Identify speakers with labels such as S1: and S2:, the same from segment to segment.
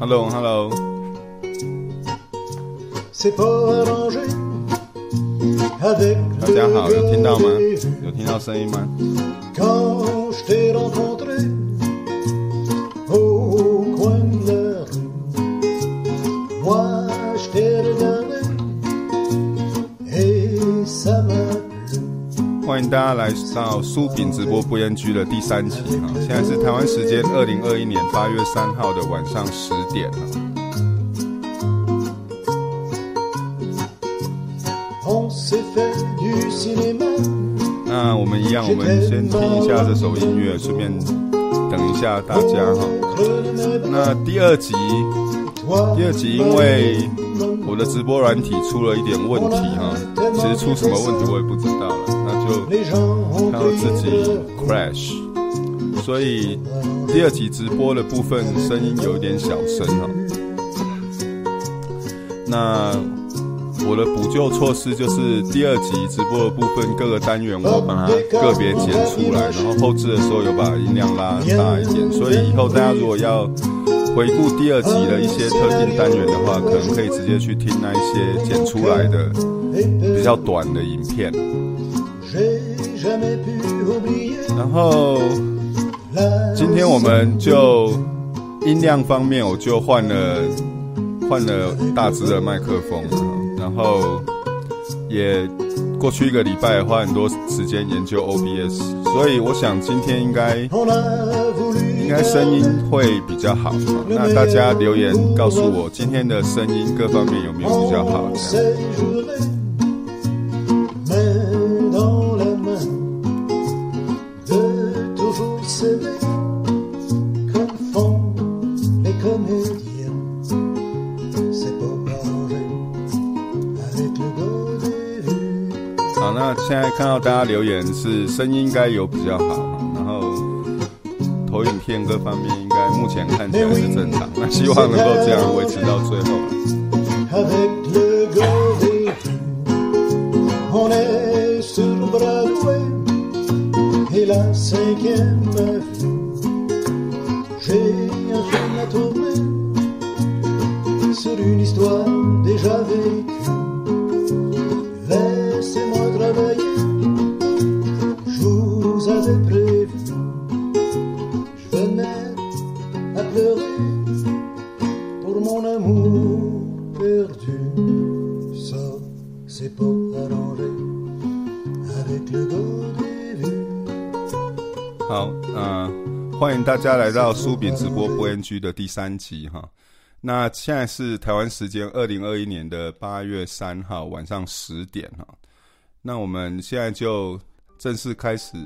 S1: Hello，Hello，大家好，有听到吗？有听到声音吗？大家来到苏炳直播不烟居的第三期哈，现在是台湾时间二零二一年八月三号的晚上十点哈。那我们一样，我们先听一下这首音乐，顺便等一下大家哈。那第二集，第二集因为我的直播软体出了一点问题哈，其实出什么问题我也不知道了。就看到自己 crash，所以第二集直播的部分声音有一点小声哈。那我的补救措施就是第二集直播的部分各个单元我把它个别剪出来，然后后置的时候有把音量拉大一点，所以以后大家如果要回顾第二集的一些特定单元的话，可能可以直接去听那一些剪出来的比较短的影片。然后今天我们就音量方面，我就换了换了大只的麦克风，然后也过去一个礼拜花很多时间研究 OBS，所以我想今天应该应该声音会比较好。那大家留言告诉我今天的声音各方面有没有比较好？这样。留言是声音应该有比较好，然后投影片各方面应该目前看起来是正常，那希望能够这样维持到最后。大家来到苏炳直播不 NG 的第三集哈。那现在是台湾时间二零二一年的八月三号晚上十点哈。那我们现在就正式开始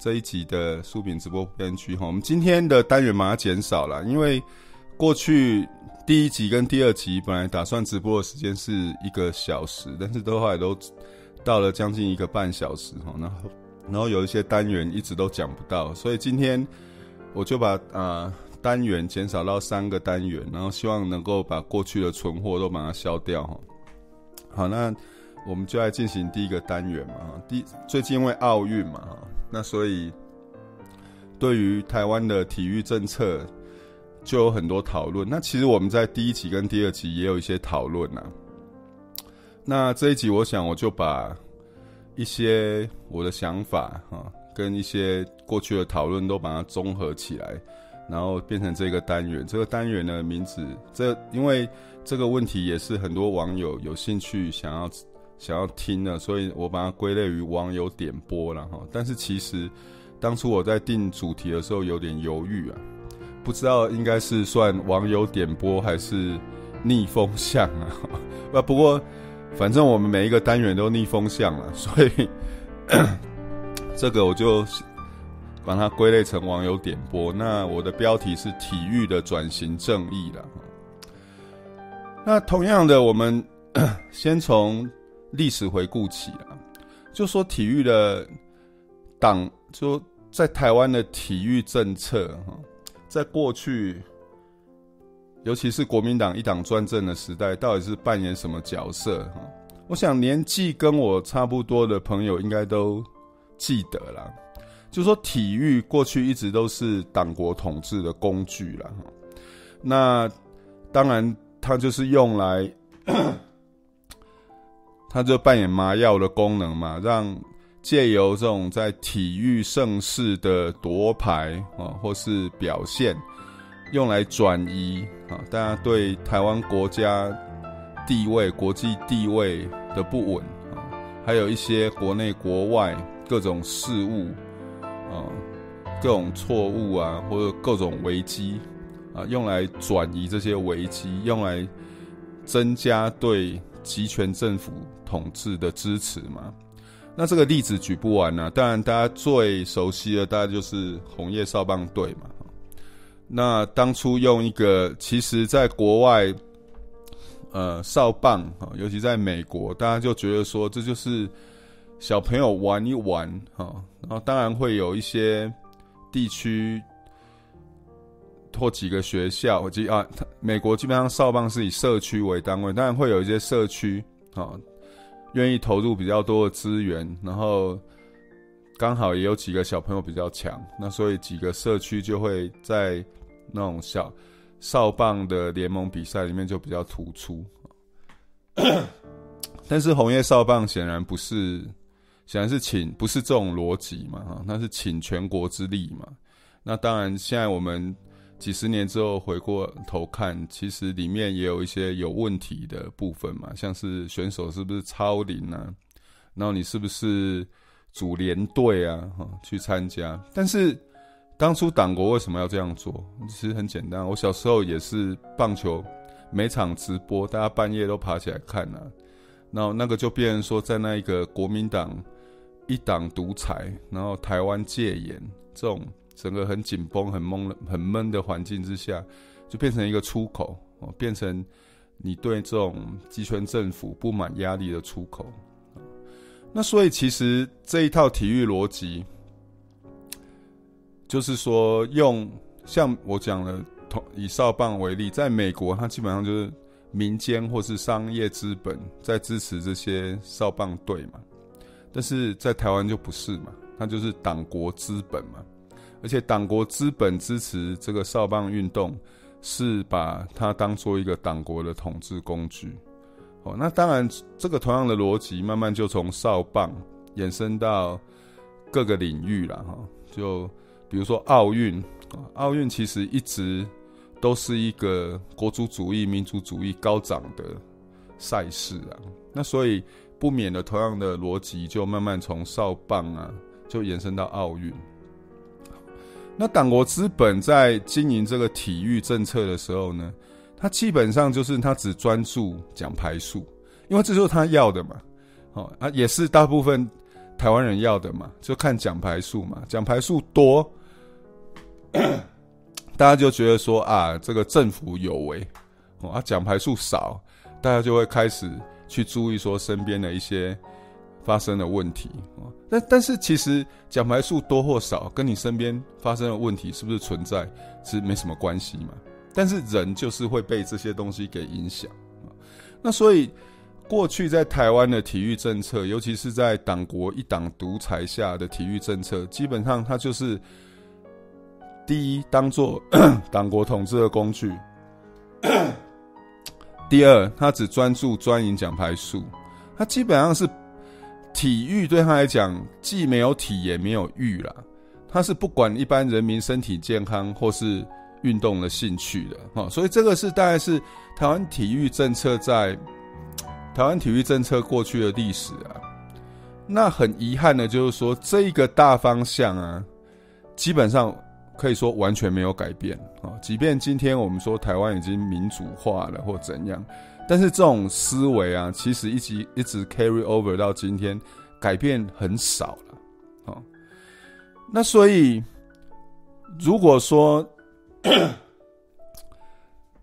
S1: 这一集的苏炳直播不烟居哈。我们今天的单元马上减少了，因为过去第一集跟第二集本来打算直播的时间是一个小时，但是都后来都到了将近一个半小时哈。那然后有一些单元一直都讲不到，所以今天我就把啊、单元减少到三个单元，然后希望能够把过去的存货都把它消掉哈。好，那。我们就来进行第一个单元嘛，第最近因为奥运嘛，那所以对于台湾的体育政策就有很多讨论。那其实我们在第一集跟第二集也有一些讨论呐。那这一集我想我就把一些我的想法哈，跟一些过去的讨论都把它综合起来，然后变成这个单元。这个单元的名字，这因为这个问题也是很多网友有兴趣想要。想要听的，所以我把它归类于网友点播了哈。但是其实当初我在定主题的时候有点犹豫啊，不知道应该是算网友点播还是逆风向啊。不过反正我们每一个单元都逆风向了，所以 这个我就把它归类成网友点播。那我的标题是体育的转型正义了。那同样的，我们 先从。历史回顾起啊，就说体育的党，就在台湾的体育政策哈，在过去，尤其是国民党一党专政的时代，到底是扮演什么角色？我想年纪跟我差不多的朋友应该都记得啦，就说体育过去一直都是党国统治的工具啦哈。那当然，它就是用来，它就扮演麻药的功能嘛，让借由这种在体育盛世的夺牌啊，或是表现，用来转移啊，大家对台湾国家地位、国际地位的不稳啊，还有一些国内国外各种事务啊，各种错误啊，或者各种危机。啊，用来转移这些危机，用来增加对集权政府统治的支持嘛？那这个例子举不完啊。当然，大家最熟悉的，大概就是红叶少棒队嘛。那当初用一个，其实在国外，呃，少棒啊，尤其在美国，大家就觉得说，这就是小朋友玩一玩啊。然后，当然会有一些地区。或几个学校，我记啊，美国基本上少棒是以社区为单位，当然会有一些社区啊，愿意投入比较多的资源，然后刚好也有几个小朋友比较强，那所以几个社区就会在那种小少棒的联盟比赛里面就比较突出。但是红叶少棒显然不是，显然是请不是这种逻辑嘛，哈，那是请全国之力嘛。那当然现在我们。几十年之后回过头看，其实里面也有一些有问题的部分嘛，像是选手是不是超龄啊？然后你是不是组连队啊？哈，去参加。但是当初党国为什么要这样做？其实很简单，我小时候也是棒球每场直播，大家半夜都爬起来看啊。然后那个就变成说，在那一个国民党一党独裁，然后台湾戒严这种。整个很紧绷、很闷、很闷的环境之下，就变成一个出口哦，变成你对这种集权政府不满压力的出口。那所以其实这一套体育逻辑，就是说用像我讲的，以少棒为例，在美国，它基本上就是民间或是商业资本在支持这些少棒队嘛，但是在台湾就不是嘛，它就是党国资本嘛。而且党国资本支持这个少棒运动，是把它当做一个党国的统治工具。哦，那当然，这个同样的逻辑慢慢就从少棒延伸到各个领域了哈。就比如说奥运，奥运其实一直都是一个国族主义、民族主义高涨的赛事啊。那所以不免的，同样的逻辑就慢慢从少棒啊，就延伸到奥运。那党国资本在经营这个体育政策的时候呢，他基本上就是他只专注奖牌数，因为这就是他要的嘛，哦啊，也是大部分台湾人要的嘛，就看奖牌数嘛，奖牌数多，大家就觉得说啊，这个政府有为，哦啊，奖牌数少，大家就会开始去注意说身边的一些。发生的问题啊，但但是其实奖牌数多或少，跟你身边发生的问题是不是存在，是没什么关系嘛。但是人就是会被这些东西给影响啊。那所以过去在台湾的体育政策，尤其是在党国一党独裁下的体育政策，基本上它就是第一当做 党国统治的工具，第二它只专注专营奖牌数，它基本上是。体育对他来讲，既没有体也没有育啦，他是不管一般人民身体健康或是运动的兴趣的哈，所以这个是大概是台湾体育政策在 台湾体育政策过去的历史啊。那很遗憾的就是说，这个大方向啊，基本上可以说完全没有改变啊。即便今天我们说台湾已经民主化了或怎样。但是这种思维啊，其实一直一直 carry over 到今天，改变很少了，哦。那所以，如果说，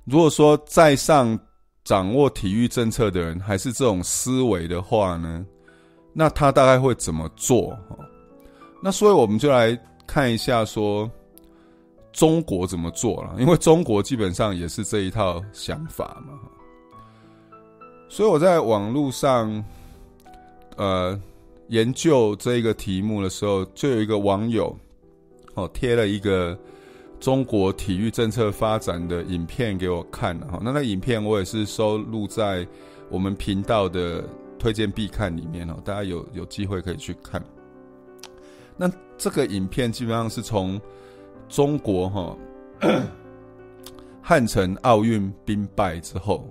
S1: 如果说在上掌握体育政策的人还是这种思维的话呢，那他大概会怎么做？那所以我们就来看一下说中国怎么做了，因为中国基本上也是这一套想法嘛。所以我在网络上，呃，研究这个题目的时候，就有一个网友，哦，贴了一个中国体育政策发展的影片给我看了哈。那那影片我也是收录在我们频道的推荐必看里面哦，大家有有机会可以去看。那这个影片基本上是从中国哈 汉城奥运兵败之后，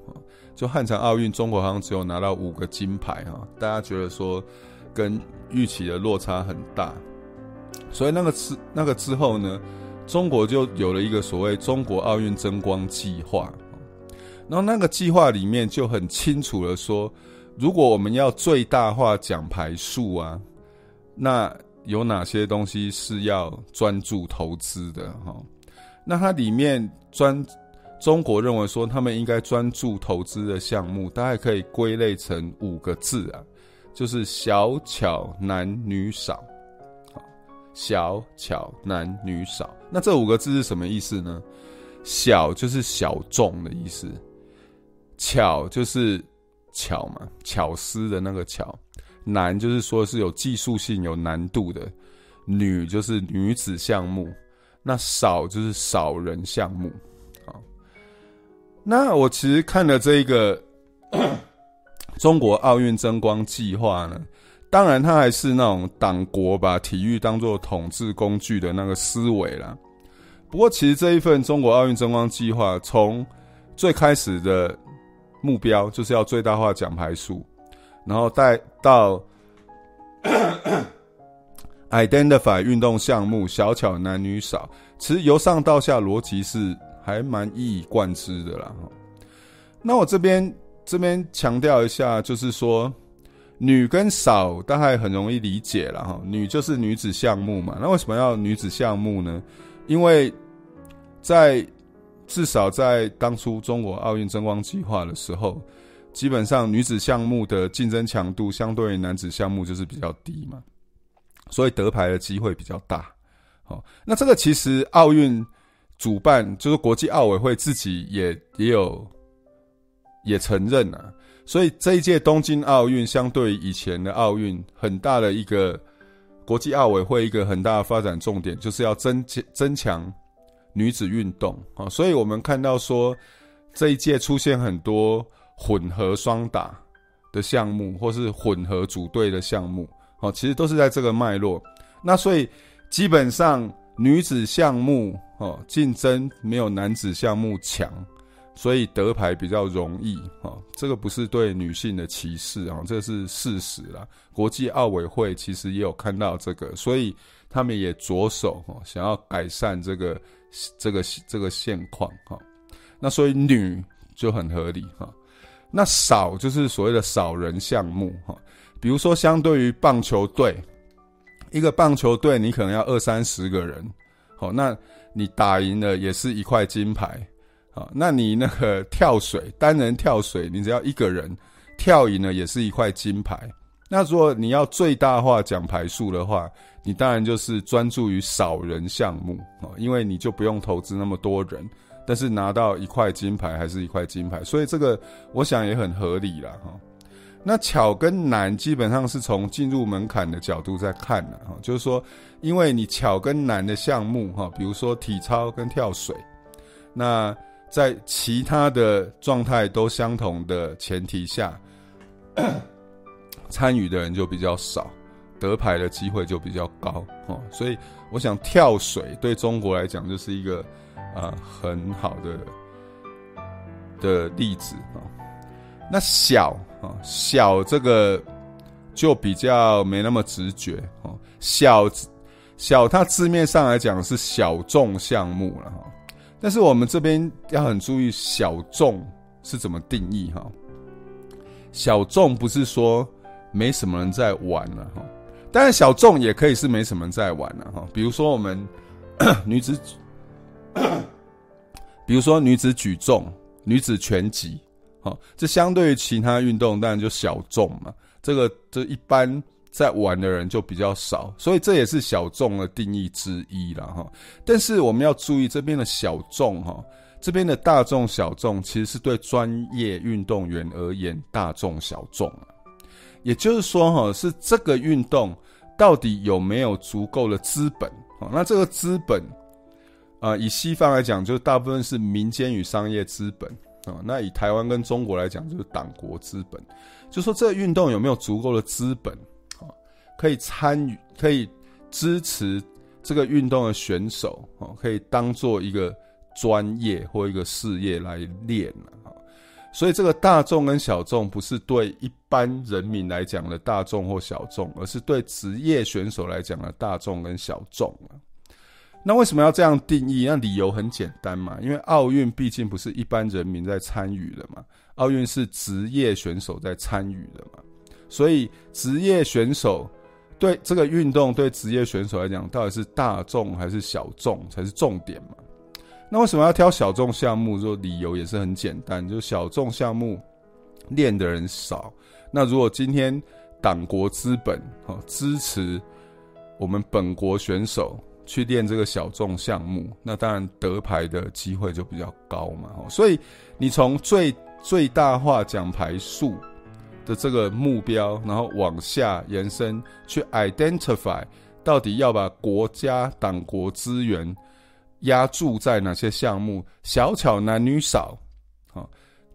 S1: 就汉城奥运中国好像只有拿到五个金牌哈，大家觉得说跟预期的落差很大，所以那个之那个之后呢，中国就有了一个所谓中国奥运争光计划，然后那个计划里面就很清楚的说，如果我们要最大化奖牌数啊，那有哪些东西是要专注投资的哈？那它里面专中国认为说，他们应该专注投资的项目，大概可以归类成五个字啊，就是小巧男女少。小巧男女少，那这五个字是什么意思呢？小就是小众的意思，巧就是巧嘛，巧思的那个巧。难就是说是有技术性、有难度的，女就是女子项目，那少就是少人项目。好，那我其实看了这一个 中国奥运争光计划呢，当然它还是那种党国把体育当做统治工具的那个思维啦。不过，其实这一份中国奥运争光计划从最开始的目标就是要最大化奖牌数。然后带到 identify 运动项目小巧男女少，其实由上到下逻辑是还蛮一以贯之的啦。那我这边这边强调一下，就是说女跟少大概很容易理解了哈。女就是女子项目嘛，那为什么要女子项目呢？因为在至少在当初中国奥运争光计划的时候。基本上，女子项目的竞争强度相对于男子项目就是比较低嘛，所以得牌的机会比较大。好，那这个其实奥运主办就是国际奥委会自己也也有也承认了，所以这一届东京奥运相对于以前的奥运，很大的一个国际奥委会一个很大的发展重点就是要增增强女子运动啊，所以我们看到说这一届出现很多。混合双打的项目，或是混合组队的项目，哦，其实都是在这个脉络。那所以基本上女子项目哦，竞争没有男子项目强，所以得牌比较容易。哦，这个不是对女性的歧视啊，这是事实啦。国际奥委会其实也有看到这个，所以他们也着手哦，想要改善这个这个这个现况。哈，那所以女就很合理哈。那少就是所谓的少人项目哈，比如说相对于棒球队，一个棒球队你可能要二三十个人，好，那你打赢了也是一块金牌，啊，那你那个跳水单人跳水，你只要一个人跳赢了也是一块金牌。那如果你要最大化奖牌数的话，你当然就是专注于少人项目啊，因为你就不用投资那么多人。但是拿到一块金牌还是一块金牌，所以这个我想也很合理了哈。那巧跟难基本上是从进入门槛的角度在看的哈，就是说，因为你巧跟难的项目哈，比如说体操跟跳水，那在其他的状态都相同的前提下，参与的人就比较少，得牌的机会就比较高哦。所以我想跳水对中国来讲就是一个。啊，很好的的例子啊。那小啊，小这个就比较没那么直觉哦。小小，它字面上来讲是小众项目了哈。但是我们这边要很注意，小众是怎么定义哈？小众不是说没什么人在玩了哈。当然，小众也可以是没什么人在玩了哈。比如说我们 女子。比如说女子举重、女子拳击，好，这相对于其他运动当然就小众嘛。这个这一般在玩的人就比较少，所以这也是小众的定义之一啦。哈。但是我们要注意这边的小众哈，这边的大众小众其实是对专业运动员而言大众小众啊。也就是说哈，是这个运动到底有没有足够的资本？好，那这个资本。啊，以西方来讲，就大部分是民间与商业资本啊、那以台湾跟中国来讲，就是党国资本。就说这个运动有没有足够的资本、可以参与，可以支持这个运动的选手哦、可以当做一个专业或一个事业来练啊。所以这个大众跟小众不是对一般人民来讲的大众或小众，而是对职业选手来讲的大众跟小众啊。那为什么要这样定义？那理由很简单嘛，因为奥运毕竟不是一般人民在参与的嘛，奥运是职业选手在参与的嘛，所以职业选手对这个运动对职业选手来讲，到底是大众还是小众才是重点嘛？那为什么要挑小众项目？说理由也是很简单，就小众项目练的人少。那如果今天党国资本哈支持我们本国选手去练这个小众项目，那当然得牌的机会就比较高嘛。所以你从最最大化奖牌数的这个目标，然后往下延伸去 identify，到底要把国家党国资源。押注在哪些项目？小巧男女少，啊，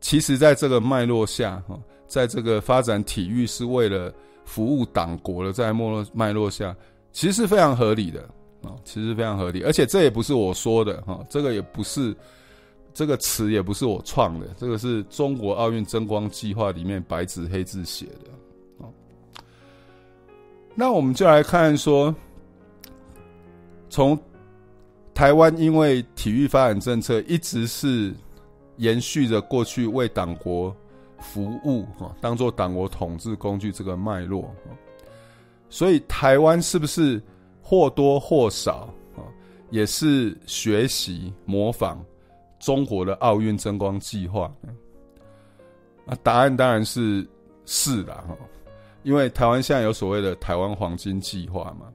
S1: 其实在这个脉络下，哈，在这个发展体育是为了服务党国的，在脉络脉络下，其实是非常合理的，啊，其实非常合理，而且这也不是我说的，哈，这个也不是这个词也不是我创的，这个是中国奥运争光计划里面白纸黑字写的，啊，那我们就来看说，从。台湾因为体育发展政策一直是延续着过去为党国服务哈，当做党国统治工具这个脉络，所以台湾是不是或多或少啊，也是学习模仿中国的奥运争光计划？啊，答案当然是是啦哈，因为台湾现在有所谓的台湾黄金计划嘛，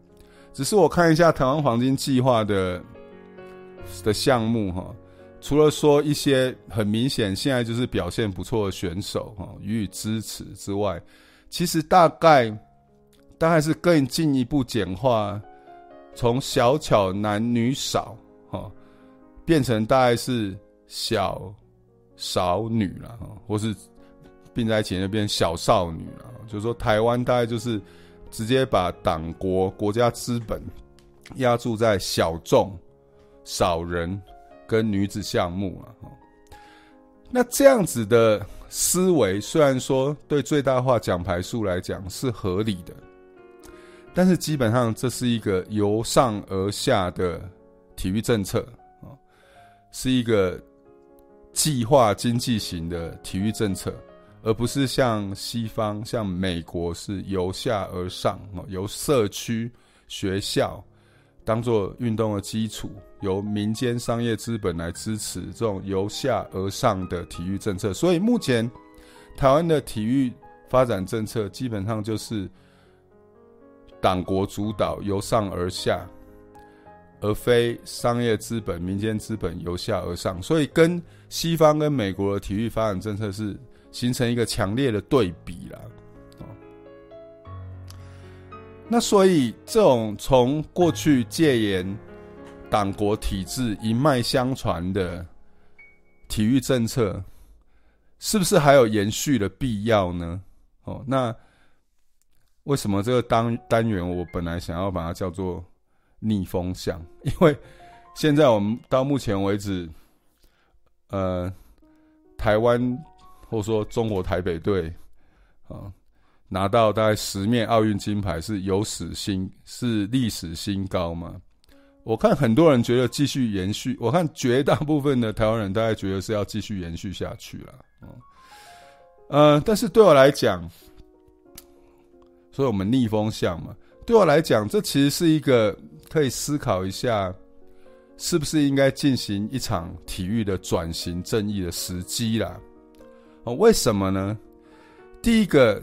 S1: 只是我看一下台湾黄金计划的。的项目哈，除了说一些很明显现在就是表现不错的选手哈予以支持之外，其实大概大概是更进一步简化，从小巧男女少，变成大概是小少女了，或是并在一起那边小少女了，就是说台湾大概就是直接把党国国家资本压注在小众。少人跟女子项目啊，那这样子的思维虽然说对最大化奖牌数来讲是合理的，但是基本上这是一个由上而下的体育政策，是一个计划经济型的体育政策，而不是像西方、像美国是由下而上，由社区、学校。当做运动的基础，由民间商业资本来支持这种由下而上的体育政策。所以目前台湾的体育发展政策基本上就是党国主导，由上而下，而非商业资本、民间资本由下而上。所以跟西方跟美国的体育发展政策是形成一个强烈的对比了。那所以，这种从过去戒严党国体制一脉相传的体育政策，是不是还有延续的必要呢？哦，那为什么这个单单元我本来想要把它叫做逆风向？因为现在我们到目前为止，呃，台湾或说中国台北队啊。拿到大概十面奥运金牌是有史新是历史新高嘛？我看很多人觉得继续延续，我看绝大部分的台湾人大概觉得是要继续延续下去了。嗯，呃，但是对我来讲，所以我们逆风向嘛，对我来讲，这其实是一个可以思考一下，是不是应该进行一场体育的转型正义的时机啦？哦，为什么呢？第一个。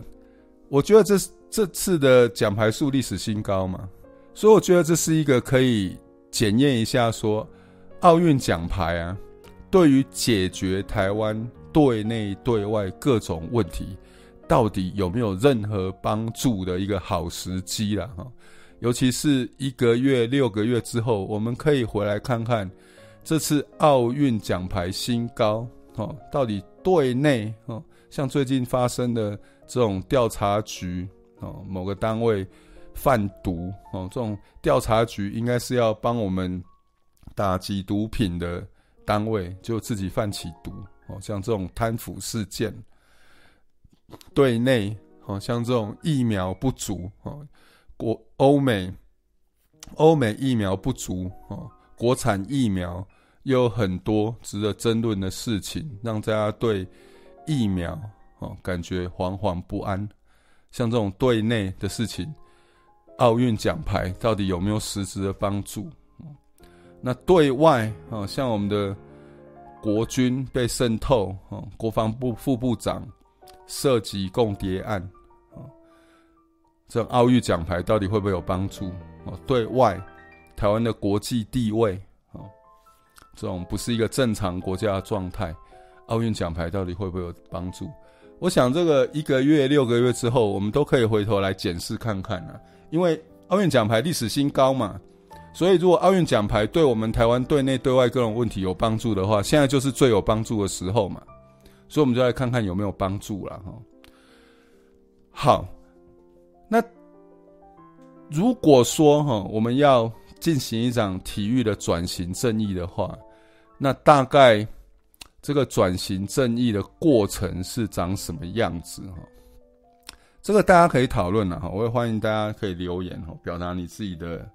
S1: 我觉得这这次的奖牌数历史新高嘛，所以我觉得这是一个可以检验一下说，奥运奖牌啊，对于解决台湾对内对外各种问题，到底有没有任何帮助的一个好时机了哈。尤其是一个月、六个月之后，我们可以回来看看这次奥运奖牌新高哦，到底对内哦，像最近发生的这种调查局哦，某个单位贩毒哦，这种调查局应该是要帮我们打击毒品的单位，就自己贩起毒哦，像这种贪腐事件。对内哦，像这种疫苗不足哦，国欧美欧美疫苗不足哦，国产疫苗又有很多值得争论的事情，让大家对疫苗哦感觉惶惶不安。像这种对内的事情，奥运奖牌到底有没有实质的帮助？那对外哦，像我们的国军被渗透哦，国防部副部长。涉及共谍案，这奥运奖牌到底会不会有帮助？哦，对外，台湾的国际地位，啊，这种不是一个正常国家的状态，奥运奖牌到底会不会有帮助？我想这个一个月、六个月之后，我们都可以回头来检视看看啊，因为奥运奖牌历史新高嘛，所以如果奥运奖牌对我们台湾对内对外各种问题有帮助的话，现在就是最有帮助的时候嘛。所以，我们就来看看有没有帮助了哈。好，如果说哈，我们要进行一场体育的转型正义的话，那大概这个转型正义的过程是长什么样子哈？这个大家可以讨论了哈，我也欢迎大家可以留言哈，表达你自己的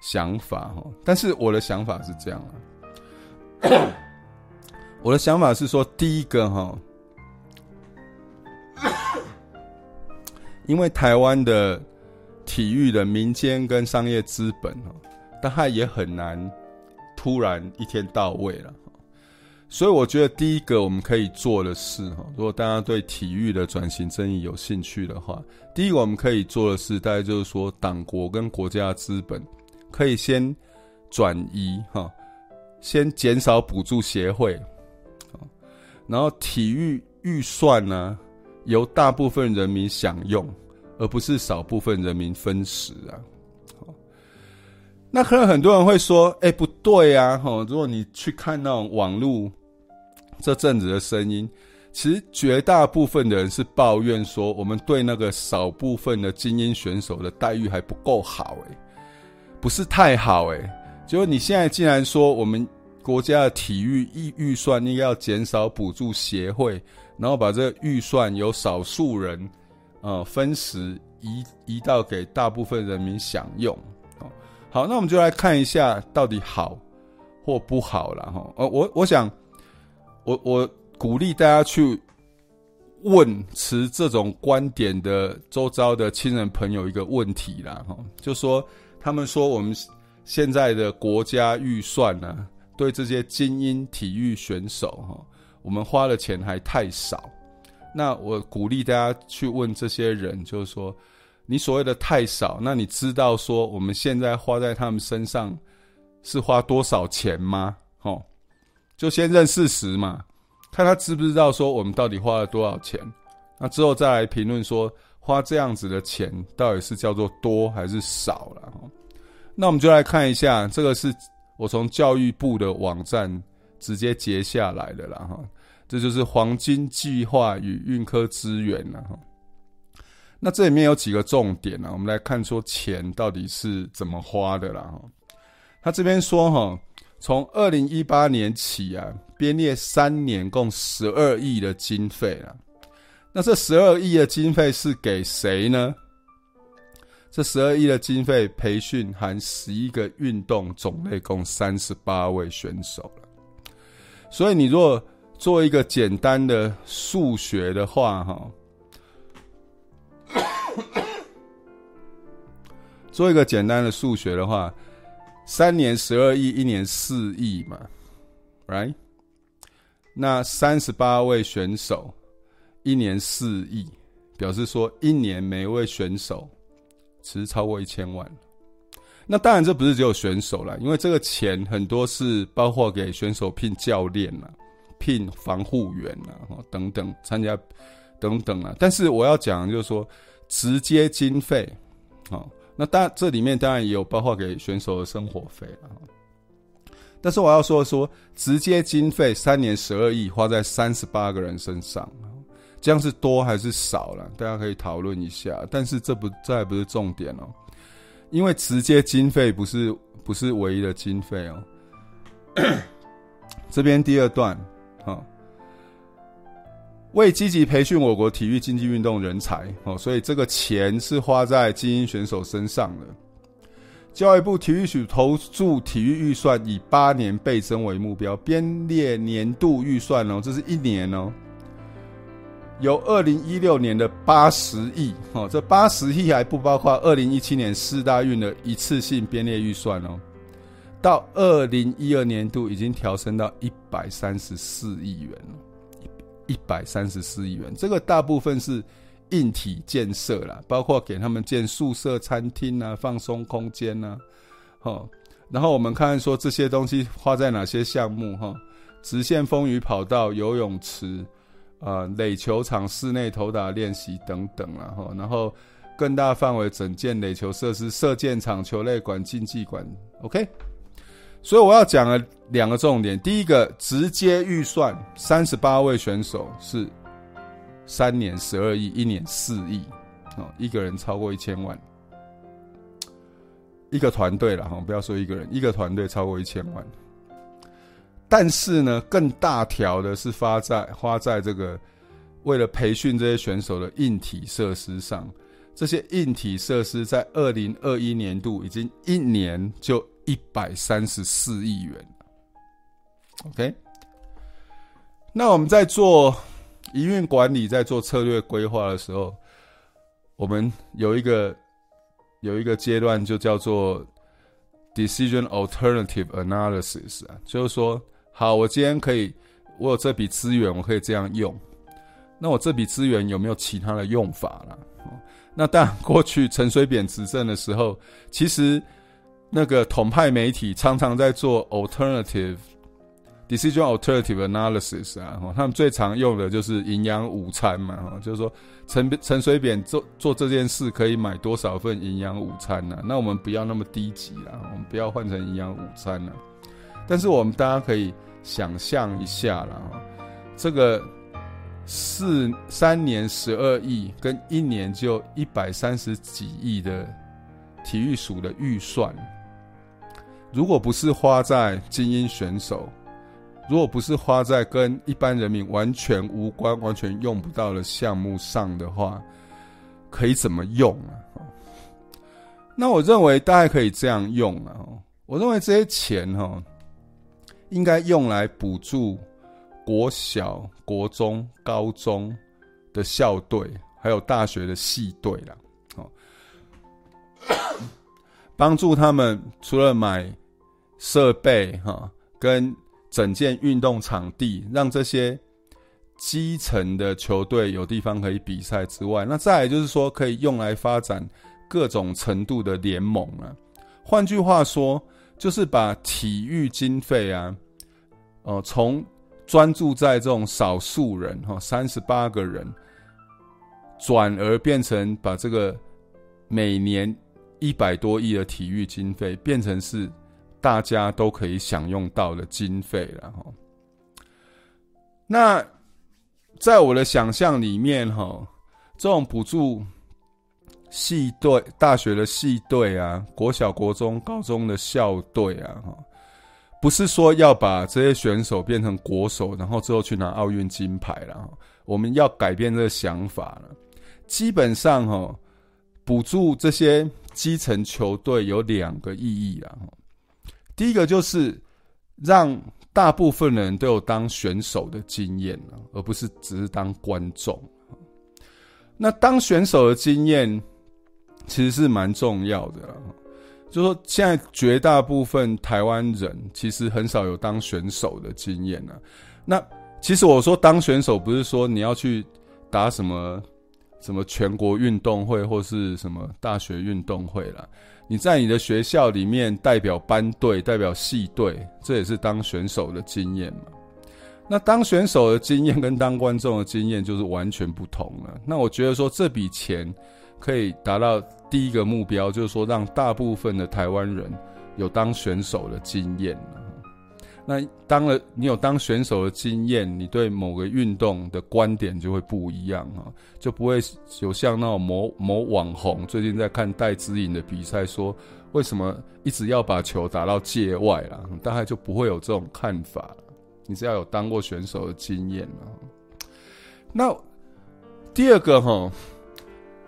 S1: 想法哈。但是我的想法是这样啊。我的想法是说，第一个哈，因为台湾的体育的民间跟商业资本哦，但它也很难突然一天到位了，所以我觉得第一个我们可以做的事哈，如果大家对体育的转型争议有兴趣的话，第一个我们可以做的事，大概就是说，党国跟国家资本可以先转移哈，先减少补助协会。然后体育预算呢，由大部分人民享用，而不是少部分人民分食啊。那可能很多人会说：“哎，不对啊！”吼，如果你去看那种网络这阵子的声音，其实绝大部分的人是抱怨说，我们对那个少部分的精英选手的待遇还不够好，哎，不是太好，哎。结果你现在竟然说我们。国家的体育预预算应该要减少补助协会，然后把这个预算由少数人，呃，分食移移到给大部分人民享用。哦好，那我们就来看一下到底好或不好了哈。呃，我我想，我我鼓励大家去问持这种观点的周遭的亲人朋友一个问题啦哈，就说他们说我们现在的国家预算呢？对这些精英体育选手哈，我们花的钱还太少。那我鼓励大家去问这些人，就是说，你所谓的太少，那你知道说我们现在花在他们身上是花多少钱吗？哦，就先认事实嘛，看他知不知道说我们到底花了多少钱。那之后再来评论说花这样子的钱到底是叫做多还是少了。那我们就来看一下，这个是。我从教育部的网站直接截下来的啦哈，这就是黄金计划与运科资源了哈。那这里面有几个重点呢？我们来看说钱到底是怎么花的啦哈。他这边说哈，从二零一八年起啊，编列三年共十二亿的经费啊。那这十二亿的经费是给谁呢？这十二亿的经费培训含十一个运动种类，共三十八位选手了。所以你若做一个简单的数学的话，哈，做一个简单的数学的话，三年十二亿，一年四亿嘛，right？那三十八位选手，一年四亿，表示说一年每一位选手。其实超过一千万，那当然这不是只有选手啦，因为这个钱很多是包括给选手聘教练了、聘防护员啊、等等参加等等啊。但是我要讲就是说，直接经费，那当然这里面当然也有包括给选手的生活费啊。但是我要说说，直接经费三年十二亿花在三十八个人身上，这样是多还是少了？大家可以讨论一下。但是这不这还不是重点哦，因为直接经费不是不是唯一的经费哦。这边第二段，为积极培训我国体育竞技运动人才哦，所以这个钱是花在精英选手身上的。教育部体育署投注体育预算以八年倍增为目标，编列年度预算哦，这是一年哦，有二零一六年的八十亿哦，这八十亿还不包括二零一七年四大运的一次性编列预算哦，到二零一二年度已经调升到一百三十四亿元。了，一百三十四亿元，这个大部分是。硬体建设啦，包括给他们建宿舍、餐厅啊、放松空间呐，哦，然后我们看说这些东西花在哪些项目哈？直线风雨跑道、游泳池、啊垒球场、室内投打练习等等啦哈，然后更大范围整建垒球设施、射箭场、球类馆、竞技馆，OK。所以我要讲了两个重点，第一个直接预算三十八位选手是。三年十二亿，一年四亿，哦，一个人超过一千万，一个团队了哈，不要说一个人，一个团队超过一千万。但是呢，更大条的是花在花在这个为了培训这些选手的硬体设施上，这些硬体设施在二零二一年度已经一年就一百三十四亿元。OK，那我们在做。营运管理在做策略规划的时候，我们有一个有一个阶段就叫做 decision alternative analysis 啊，就是说，好，我今天可以，我有这笔资源，我可以这样用，那我这笔资源有没有其他的用法啦？那当然，过去陈水扁执政的时候，其实那个统派媒体常常在做 alternative。Decision alternative analysis 啊，他们最常用的就是营养午餐嘛，哈，就是说陈陈水扁做做这件事可以买多少份营养午餐呢？那我们不要那么低级啦，我们不要换成营养午餐了。但是我们大家可以想象一下啦，这个四三年十二亿跟一年就一百三十几亿的体育署的预算，如果不是花在精英选手。如果不是花在跟一般人民完全无关、完全用不到的项目上的话，可以怎么用啊？那我认为大概可以这样用啊。我认为这些钱哈，应该用来补助国小、国中、高中的校队，还有大学的系队啦。好，帮助他们除了买设备哈，跟整件运动场地，让这些基层的球队有地方可以比赛之外，那再来就是说，可以用来发展各种程度的联盟啊。换句话说，就是把体育经费啊，哦、呃，从专注在这种少数人哈，三十八个人，转而变成把这个每年一百多亿的体育经费变成是。大家都可以享用到的经费了哈。那在我的想象里面哈，这种补助系队、大学的系队啊，国小、国中、高中的校队啊，哈，不是说要把这些选手变成国手，然后之后去拿奥运金牌了。我们要改变这个想法了。基本上哈，补助这些基层球队有两个意义了。第一个就是让大部分人都有当选手的经验，而不是只是当观众。那当选手的经验其实是蛮重要的。就说现在绝大部分台湾人其实很少有当选手的经验。那其实我说当选手不是说你要去打什么什么全国运动会或是什么大学运动会了。你在你的学校里面代表班队、代表系队，这也是当选手的经验嘛。那当选手的经验 跟当观众的经验就是完全不同了。那我觉得说这笔钱可以达到第一个目标，就是说让大部分的台湾人有当选手的经验。那当了你有当选手的经验，你对某个运动的观点就会不一样啊，就不会有像那种某某网红最近在看戴资颖的比赛，说为什么一直要把球打到界外啦，大概就不会有这种看法。你是要有当过选手的经验啊。那第二个哈，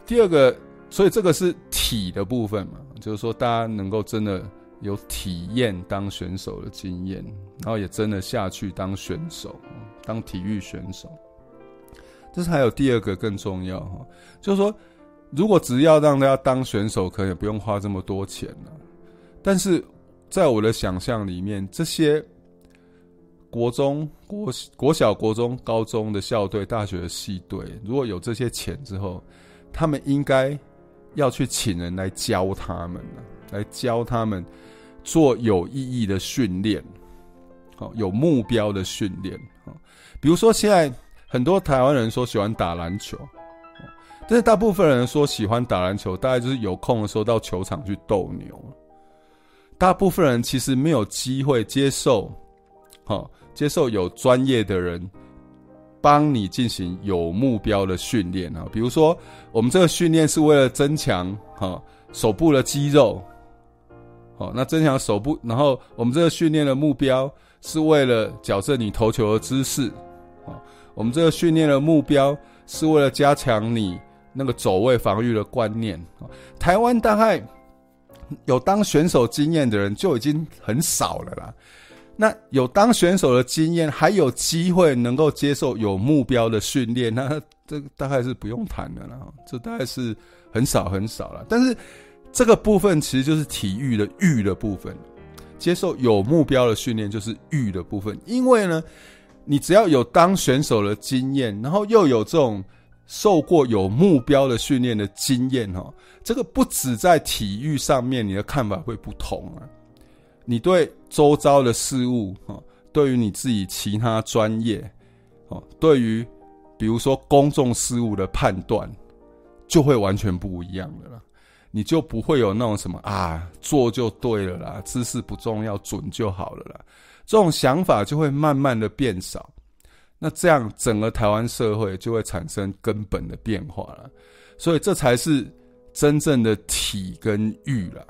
S1: 第二个，所以这个是体的部分嘛，就是说大家能够真的。有体验当选手的经验，然后也真的下去当选手，当体育选手。这是还有第二个更重要哈，就是说，如果只要让大家当选手，可能也不用花这么多钱了。但是在我的想象里面，这些国中、国国小、国中、高中的校队、大学的系队，如果有这些钱之后，他们应该要去请人来教他们来教他们。做有意义的训练，好，有目标的训练，比如说现在很多台湾人说喜欢打篮球，但是大部分人说喜欢打篮球，大概就是有空的时候到球场去斗牛。大部分人其实没有机会接受，好，接受有专业的人帮你进行有目标的训练啊。比如说，我们这个训练是为了增强哈手部的肌肉。哦，那增强手部，然后我们这个训练的目标是为了矫正你投球的姿势。我们这个训练的目标是为了加强你那个走位防御的观念。台湾大概有当选手经验的人就已经很少了啦。那有当选手的经验，还有机会能够接受有目标的训练，那这大概是不用谈的了。这大概是很少很少了，但是。这个部分其实就是体育的育的部分，接受有目标的训练就是育的部分。因为呢，你只要有当选手的经验，然后又有这种受过有目标的训练的经验，哈，这个不止在体育上面，你的看法会不同啊。你对周遭的事物，哈，对于你自己其他专业，哦，对于比如说公众事务的判断，就会完全不一样的了。你就不会有那种什么啊，做就对了啦，姿势不重要，准就好了啦，这种想法就会慢慢的变少。那这样整个台湾社会就会产生根本的变化了。所以这才是真正的体跟育了。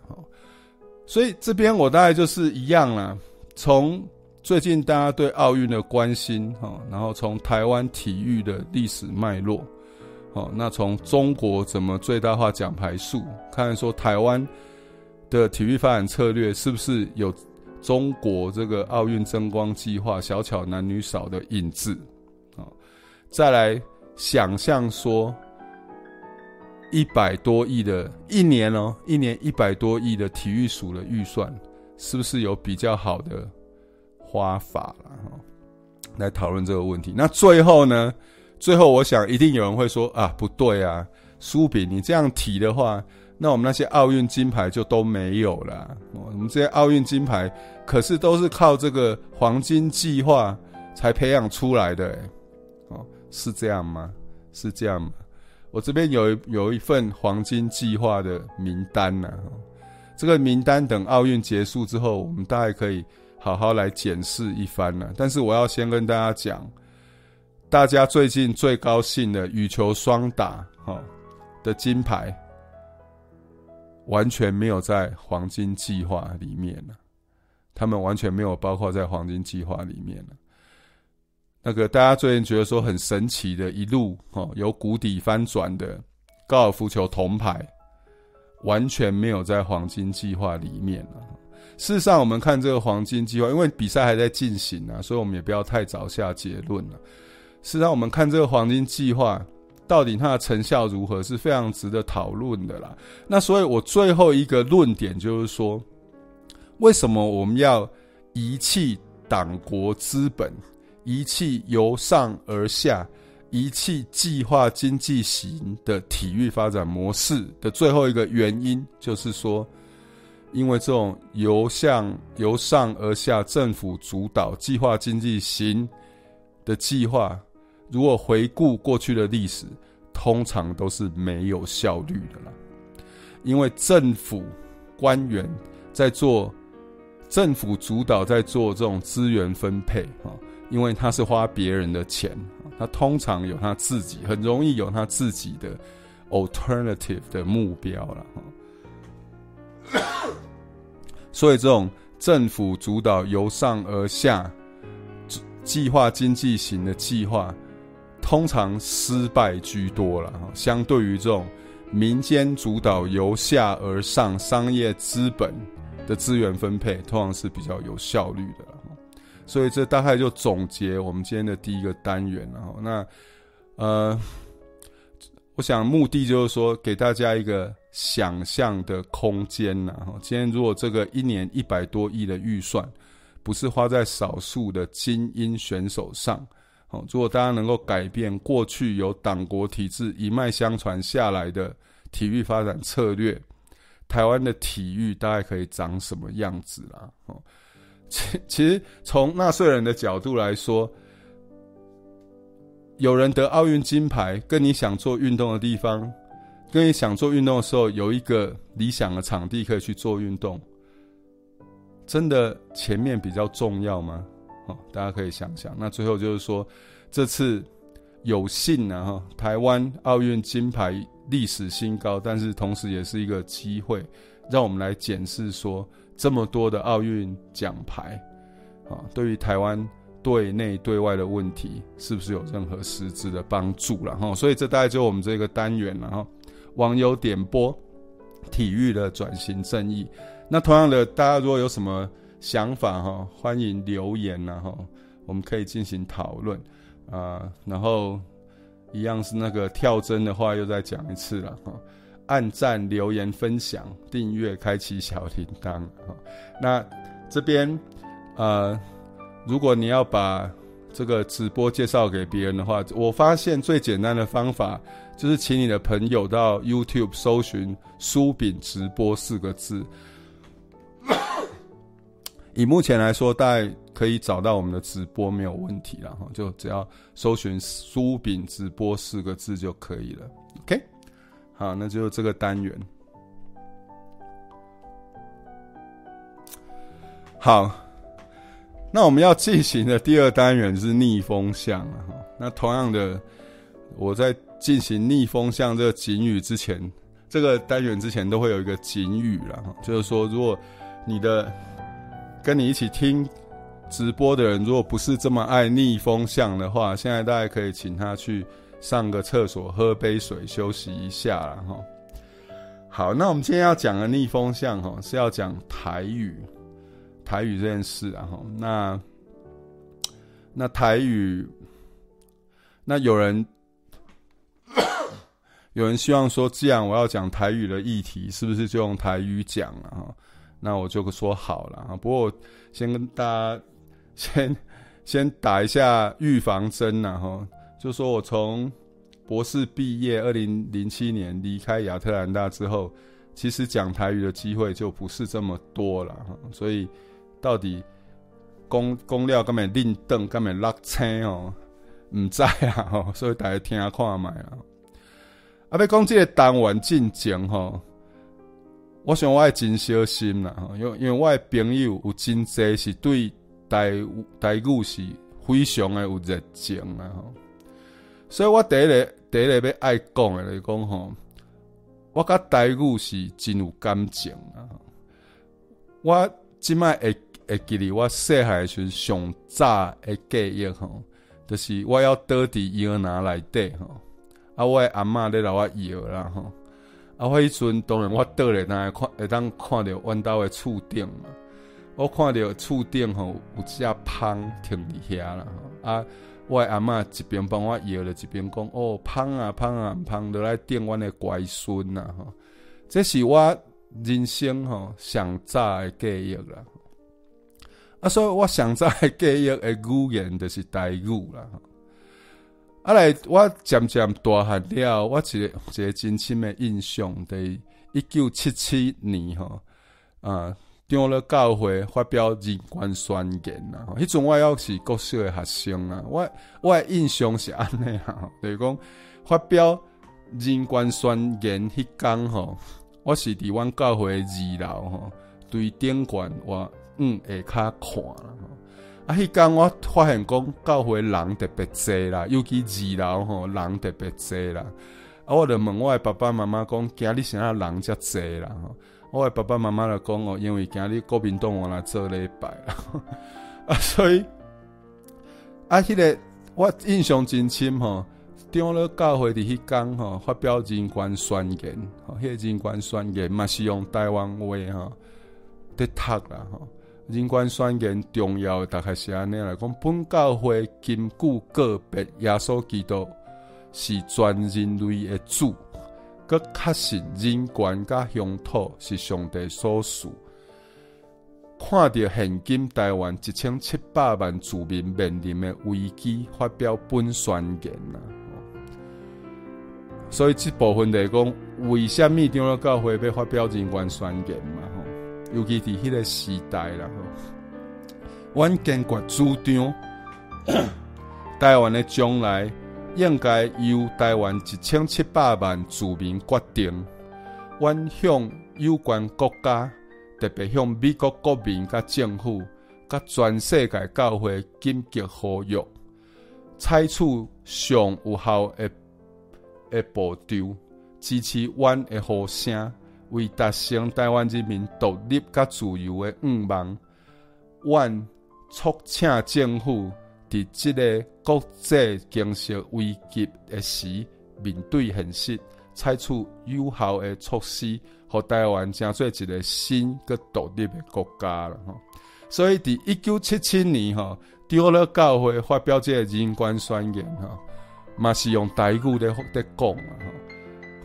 S1: 所以这边我大概就是一样啦，从最近大家对奥运的关心哈，然后从台湾体育的历史脉络。哦，那从中国怎么最大化奖牌数，看说台湾的体育发展策略是不是有中国这个奥运争光计划小巧男女少的影子？哦，再来想象说一百多亿的一年哦，一年一百多亿的体育署的预算，是不是有比较好的花法了？哈，来讨论这个问题。那最后呢？最后，我想一定有人会说啊，不对啊，苏炳，你这样提的话，那我们那些奥运金牌就都没有了。我们这些奥运金牌可是都是靠这个黄金计划才培养出来的，欸，哦，是这样吗？是这样吗？我这边有有一份黄金计划的名单呢，这个名单等奥运结束之后，我们大概可以好好来检视一番了。但是我要先跟大家讲。大家最近最高兴的羽球双打，哈的金牌，完全没有在黄金计划里面了。他们完全没有包括在黄金计划里面了。那个大家最近觉得说很神奇的，一路哈有谷底翻转的高尔夫球铜牌，完全没有在黄金计划里面了。事实上，我们看这个黄金计划，因为比赛还在进行啊，所以我们也不要太早下结论了。是让我们看这个黄金计划到底它的成效如何，是非常值得讨论的啦。那所以我最后一个论点就是说，为什么我们要遗弃党国资本，遗弃由上而下，遗弃计划经济型的体育发展模式的最后一个原因，就是说，因为这种由向由上而下政府主导计划经济型的计划。如果回顾过去的历史，通常都是没有效率的啦。因为政府官员在做政府主导在做这种资源分配啊，因为他是花别人的钱，他通常有他自己，很容易有他自己的 alternative 的目标了哈。所以这种政府主导由上而下计划经济型的计划，通常失败居多了哈。相对于这种民间主导由下而上商业资本。的资源分配通常是比较有效率的，所以这大概就总结我们今天的第一个单元，然后那呃，我想目的就是说给大家一个想象的空间，然后今天如果这个一年一百多亿的预算不是花在少数的精英选手上，哦，如果大家能够改变过去由党国体制一脉相传下来的体育发展策略。台湾的体育大概可以长什么样子啦？哦，其其实从纳税人的角度来说，有人得奥运金牌，跟你想做运动的地方，跟你想做运动的时候有一个理想的场地可以去做运动，真的前面比较重要吗？哦，大家可以想想。那最后就是说，这次有幸啊，哈，台湾奥运金牌。历史新高，但是同时也是一个机会，让我们来检视说，这么多的奥运奖牌，啊，对于台湾对内对外的问题，是不是有任何实质的帮助了哈？所以这大概就我们这个单元了哈。网友点播体育的转型正义，那同样的，大家如果有什么想法哈，欢迎留言呐哈，我们可以进行讨论啊，然后。一样是那个跳针的话，又再讲一次了哈。按赞、留言、分享、订阅、开启小铃铛。那这边呃，如果你要把这个直播介绍给别人的话，我发现最简单的方法就是请你的朋友到 YouTube 搜寻“书饼直播”四个字。以目前来说，大概可以找到我们的直播没有问题了哈，就只要搜寻“苏炳直播”四个字就可以了。OK，好，那就这个单元。好，那我们要进行的第二单元是逆风向了哈。那同样的，我在进行逆风向这个警语之前，这个单元之前都会有一个警语了，就是说，如果你的跟你一起听直播的人，如果不是这么爱逆风向的话，现在大家可以请他去上个厕所，喝杯水，休息一下了哈。好，那我们今天要讲的逆风向哈，是要讲台语，台语这件事啊哈。那那台语，那有人有人希望说，既然我要讲台语的议题，是不是就用台语讲了哈？那我就说好了啊，不过我先跟大家先先打一下预防针呐哈，就说我从博士毕业，二零零七年离开亚特兰大之后，其实讲台语的机会就不是这么多了哈，所以到底公公料根本另邓根本落车哦，唔在啊，所以大家听下看卖啊，啊，要讲这个单元进前吼。我想我爱真小心啦，因为因为我的朋友有真侪是对台台语是非常的有热情啊，所以我第一个第一个要爱讲的来讲吼，我甲台语是真有感情啊。我即摆会会记得我细汉时上早的记忆吼，就是我要倒伫摇篮内底吼，啊，我诶阿嬷咧老我摇啦吼。啊！我迄阵当然我倒咧，当看会当看到阮兜的厝顶嘛。我看到厝顶吼有只芳停伫遐啦。啊！我诶阿嬷一边帮我摇咧，一边讲：“哦，芳啊芳啊芳，落来顶阮诶乖孙呐！”吼，这是我人生吼上早的记忆啦。啊，所以我上早的记忆诶语言就是台语啦。啊来我渐渐大汉了，我一个一个真深的印象，在一九七七年吼，啊，长老教会发表人权宣言啦。迄阵我还是国小的学生啊，我我的印象是安尼哈，就是讲发表人权宣言迄天吼，我是伫阮教会二楼吼，对顶悬我嗯下骹看啦。啊，迄天我发现讲教会人特别济啦，尤其二楼吼人特别济啦。啊，我就问我的爸爸妈妈讲，今日啥人遮济啦？吼我的爸爸妈妈就讲哦，因为今日国民党我来做礼拜啦。啊，所以啊，迄、那个我印象真深吼，长老教会伫迄天吼发表人权宣言，吼，迄个人权宣言嘛是用台湾话吼在读啦吼。人权宣言重要，大概是安尼来讲，本教会根据个别耶稣基督是全人类的主，佮确信人权甲乡土是上帝所属。看到现今台湾一千七百万住民面临的危机，发表本宣言啦。所以这部分来讲，为虾米长老教会要发表人权宣言嘛？尤其伫迄个时代啦，阮坚决主张，台湾的将来应该由台湾一千七百万住民决定。阮向有关国家，特别向美国国民、甲政府、甲全世界教会紧急呼吁，采取上有效的的步骤，支持阮的呼声。为达成台湾人民独立甲自由的愿望，阮促请政府伫即个国际经济危机的时，面对现实，采取有效的措施，互台湾成做一个新个独立的国家了。吼，所以伫一九七七年，吼，长老教会发表这个人权宣言，吼，嘛是用台语咧在讲啊，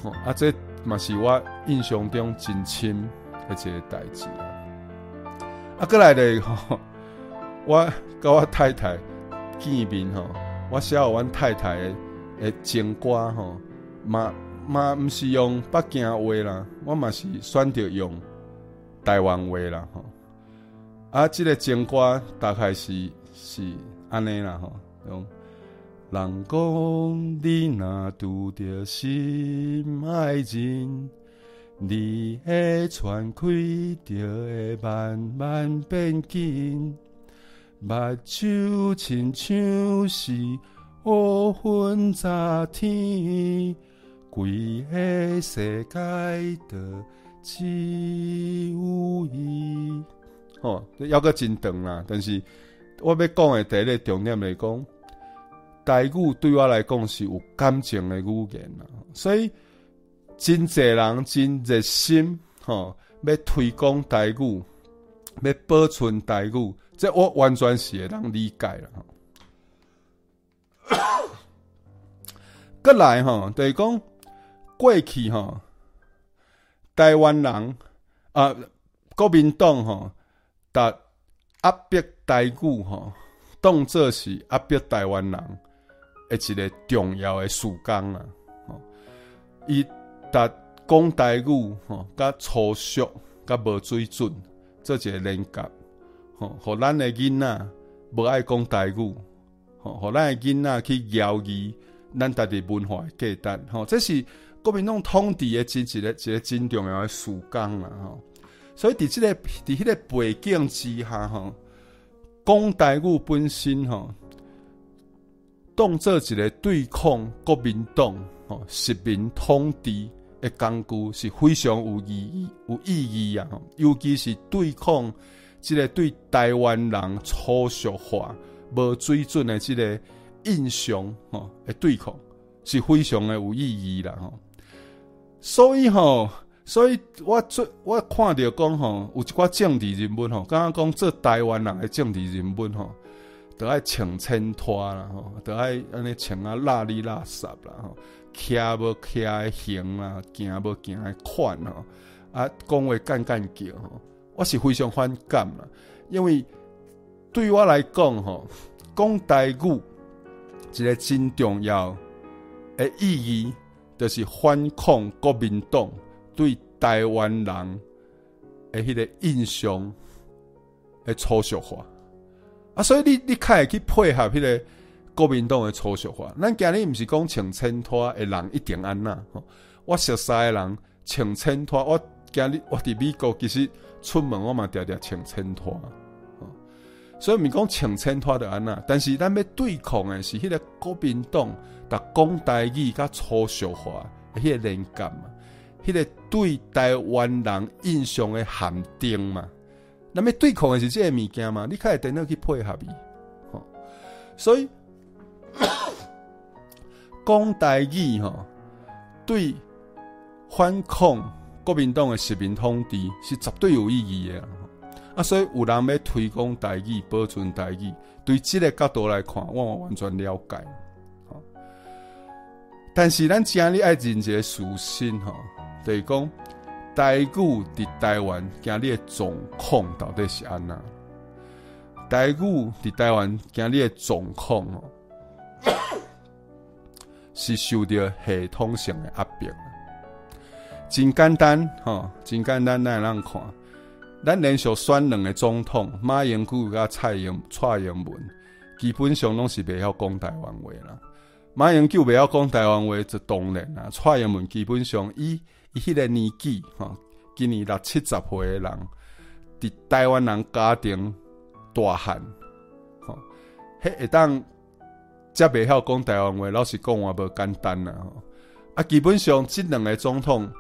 S1: 吼，啊这。嘛是我印象中真深的一个代志啊！啊，过来咧 吼，我甲我太太见面吼，我写互阮太太的诶情歌吼，嘛嘛毋是用北京话啦，我嘛是选择用台湾话啦吼。啊，即、这个情歌大概是是安尼啦吼，用。人讲你若拄着心爱人，你的喘开就会慢慢变紧，目睭亲像是乌云遮天，规个世界都只有伊。哦，这犹阁真长啦，但是我要讲的第一个重点来讲。台语对我来讲是有感情的语言啦，所以真侪人真热心吼，要推广台语，要保存台语，这我完全是会当理解啦。过 来吼，就是讲过去吼，台湾人啊，国民党吼，达压迫台语吼，当作是压迫台湾人。一个重要的事工啦，吼，伊达讲台语吼，甲粗俗，甲无水准，做一个连结，吼，互咱的囡仔无爱讲台语，吼，互咱的囡仔去遥疑咱家己文化的价值，吼，这是国民党统治的真一个一个真重要的事工啦，吼，所以伫即个伫迄个背景之下，吼，讲台语本身，吼。当做一个对抗国民党、吼实名统治的工具是非常有意义、有意义啊！尤其是对抗这个对台湾人粗俗化、无水准的这个印象，吼，的对抗是非常的有意义啦！吼，所以吼，所以我做我看到讲吼，有一寡政治人物吼，刚刚讲做台湾人的政治人物吼。都爱穿衬拖啦，吼，都爱安尼穿啊，邋里邋遢啦，吼，徛无徛的型啦，行无行的款吼，啊，讲话干干叫吼，我是非常反感啦，因为对我来讲吼，讲台语一个真重要的意义，就是反抗国民党对台湾人的迄个印象的粗俗化。啊，所以你你较会去配合迄个国民党诶粗俗化。咱今日毋是讲穿衬拖诶人一定安那吼。我熟悉诶人穿衬拖，我今日我伫美国其实出门我嘛常常穿衬托。所以咪讲抢迁拖的安那，但是咱要对抗诶是迄个国民党，甲讲台语甲粗俗化，迄个连结嘛，迄个对台湾人印象诶限定嘛，咱要对抗的是这个物件嘛，你开电脑去配合伊，吼，所以 讲台语吼，对反抗国民党的实名统治是绝对有意义的。啊，所以有人要推广台语、保存台语，对这个角度来看，我完全了解。但是咱今日爱认一个事实吼，就是讲台语伫台湾今日的状况到底是安怎？台语伫台湾今日的状况哦，是受到系统性的压迫。真简单吼，真简单，咱让看。咱连续选两个总统，马英九甲蔡英蔡英文，基本上拢是袂晓讲台湾话啦。马英九袂晓讲台湾话，就当然啦。蔡英文基本上伊伊迄个年纪，吼，今年六七十岁诶人，伫台湾人家庭大汉，吼，迄会当则袂晓讲台湾话，老实讲话无简单啦。啊，基本上即两个总统。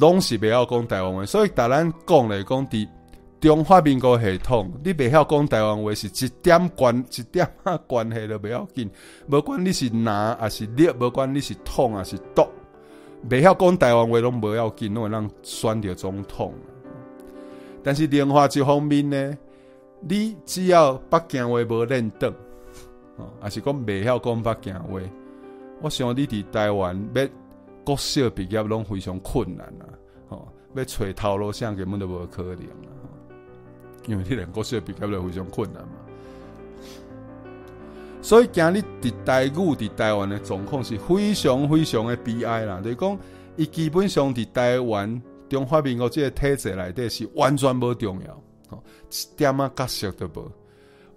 S1: 拢是袂晓讲台湾话，所以逐咱讲来讲伫中华民国系统，你袂晓讲台湾话是一点关一点啊关系都袂要紧，无管你是哪还是劣，无管你是统还是独，袂晓讲台湾话拢无要紧，拢会让选着总统。但是另外一方面呢，你只要北京话无认得，哦，还是讲袂晓讲北京话，我想你伫台湾要。国小毕业拢非常困难啊！吼，要揣头路上根本都无可能啊！因为你连国小毕业都非常困难嘛。所以今日伫台语伫台湾的状况是非常非常的悲哀啦。就是讲，伊基本上伫台湾中华民国即个体制内底是完全无重要，吼，一点仔角色都无。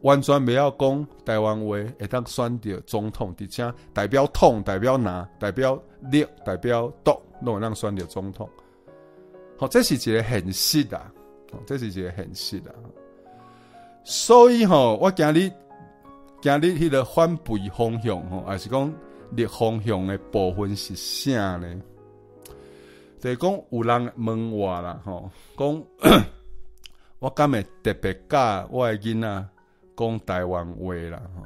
S1: 完全袂晓讲台湾话，会当选择总统，而且代表统、代表拿、代表立、代表独，拢会当选择总统。好，这是一个现实啊！这是一个现实啊！所以吼，我今日今日迄个反背方向吼，还是讲逆方向的部分是啥呢？就是讲有人问我啦，吼，讲 我敢会特别教我的囡仔。讲台湾话啦吼，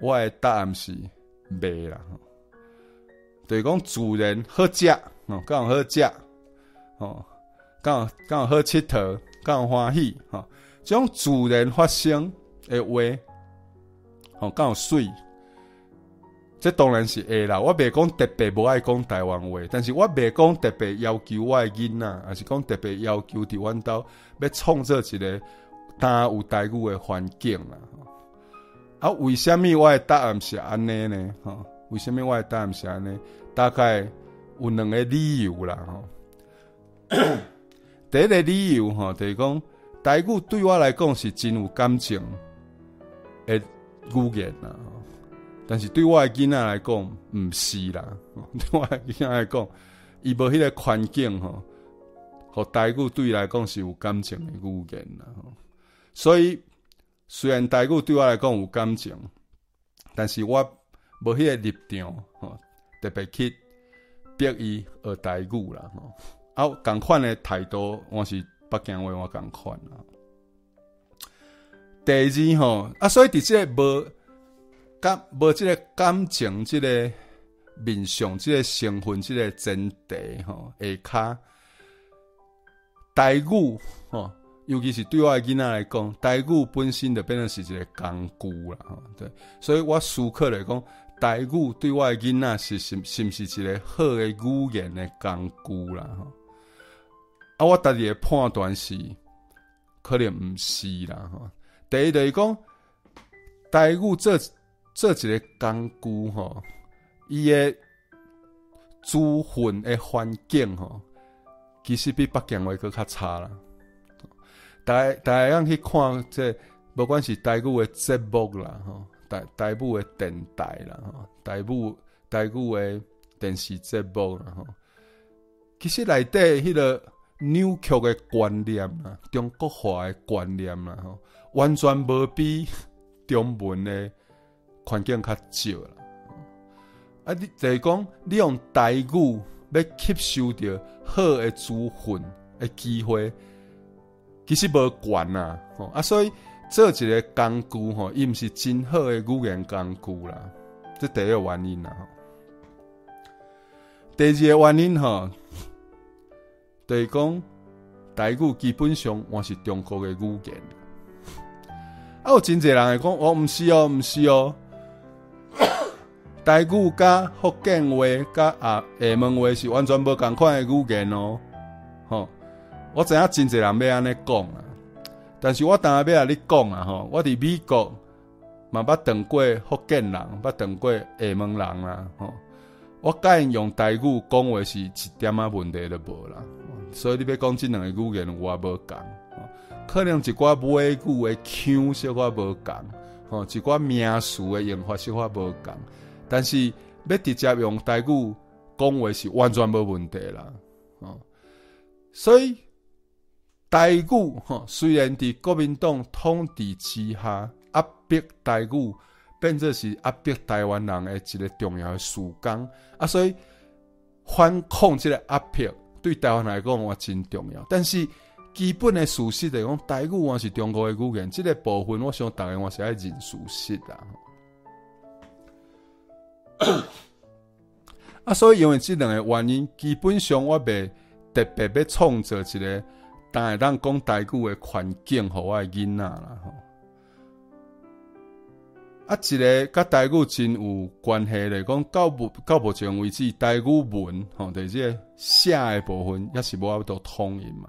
S1: 我的答案是袂啦，吼就是讲自然好食，吼，刚好好食，哦，刚好刚好好佚佗，刚好欢喜，哈，这种自然发生的话，哦，刚好水，这当然是会啦。我袂讲特别无爱讲台湾话，但是我袂讲特别要求我的囡仔，还是讲特别要求伫阮兜要创造一个。但有台语的环境啦，啊，为什么我诶答案是安尼呢？哈，为什么我诶答案是安尼？大概有两个理由啦，哈。第一个理由哈，就是讲台语对我来讲是真有感情诶语言啦，但是对我的囡仔来讲毋是啦，对我的囡仔来讲，伊无迄个环境吼，和台语对伊来讲是有感情的语言啦。所以，虽然台语对我来讲有感情，但是我无迄个立场，吼，特别去逼伊学台语啦，吼。啊，共款的态度，我是北京话，我共款啦。第二吼，啊，所以伫即个无感无即个感情，即个面上，即个成分，即个前提，吼，下骹台语，吼。尤其是对我的囡仔来讲，台语本身就变成是一个工具啦，吼，对，所以我思考来讲，台语对我的囡仔是是是毋是一个好的语言的工具啦，吼，啊，我家己的判断是，可能毋是啦，吼。第一就是讲，台语这这一个工具，吼，伊的资讯的环境，吼，其实比北京话佫较差啦。大大家去看这，不管是台语的节目啦，吼，台台语的电台啦，吼，台语台语的电视节目啦，吼，其实内底迄个扭曲的观念啦，中国化的观念啦，吼，完全无比中文的环境较少啦。啊，你就是讲，你用台语要吸收到好的资讯的机会，其实无悬呐，吼啊，所以做一个工具吼，伊毋是真好的语言工具啦，这第一个原因啦。第二个原因吼，就是讲台语基本上我是中国的语言，啊，有真侪人会讲，我毋是哦，毋是哦。台语甲福建话甲啊厦门话是完全无共款的语言哦，吼！我知影真侪人要安尼讲啊，但是我当下要安尼讲啊，吼！我伫美国嘛捌当过福建人，捌当过厦门人啦，吼！我甲因用台语讲话是一点仔问题都无啦，所以你要讲即两个语言我无共，可能一寡尾句的腔小可无共，吼！一寡名词的用法小可无共。但是要直接用台语讲话是完全无问题啦，哦，所以台语吼虽然伫国民党统治之下压迫台语，变作是压迫台湾人诶一个重要诶事工啊，所以反抗即个压迫对台湾来讲我真重要。但是基本诶事实来讲，台语我是中国诶语言，即、这个部分我想逐个我是爱认事实啦。啊，所以因为这两个原因，基本上我袂特别要创造一个但系当讲台语的环境，互我的囡仔啦吼。啊，一个甲台语真有关系的，讲到目到目前为止，台语文吼，对这个写的部分也是无法度通用嘛。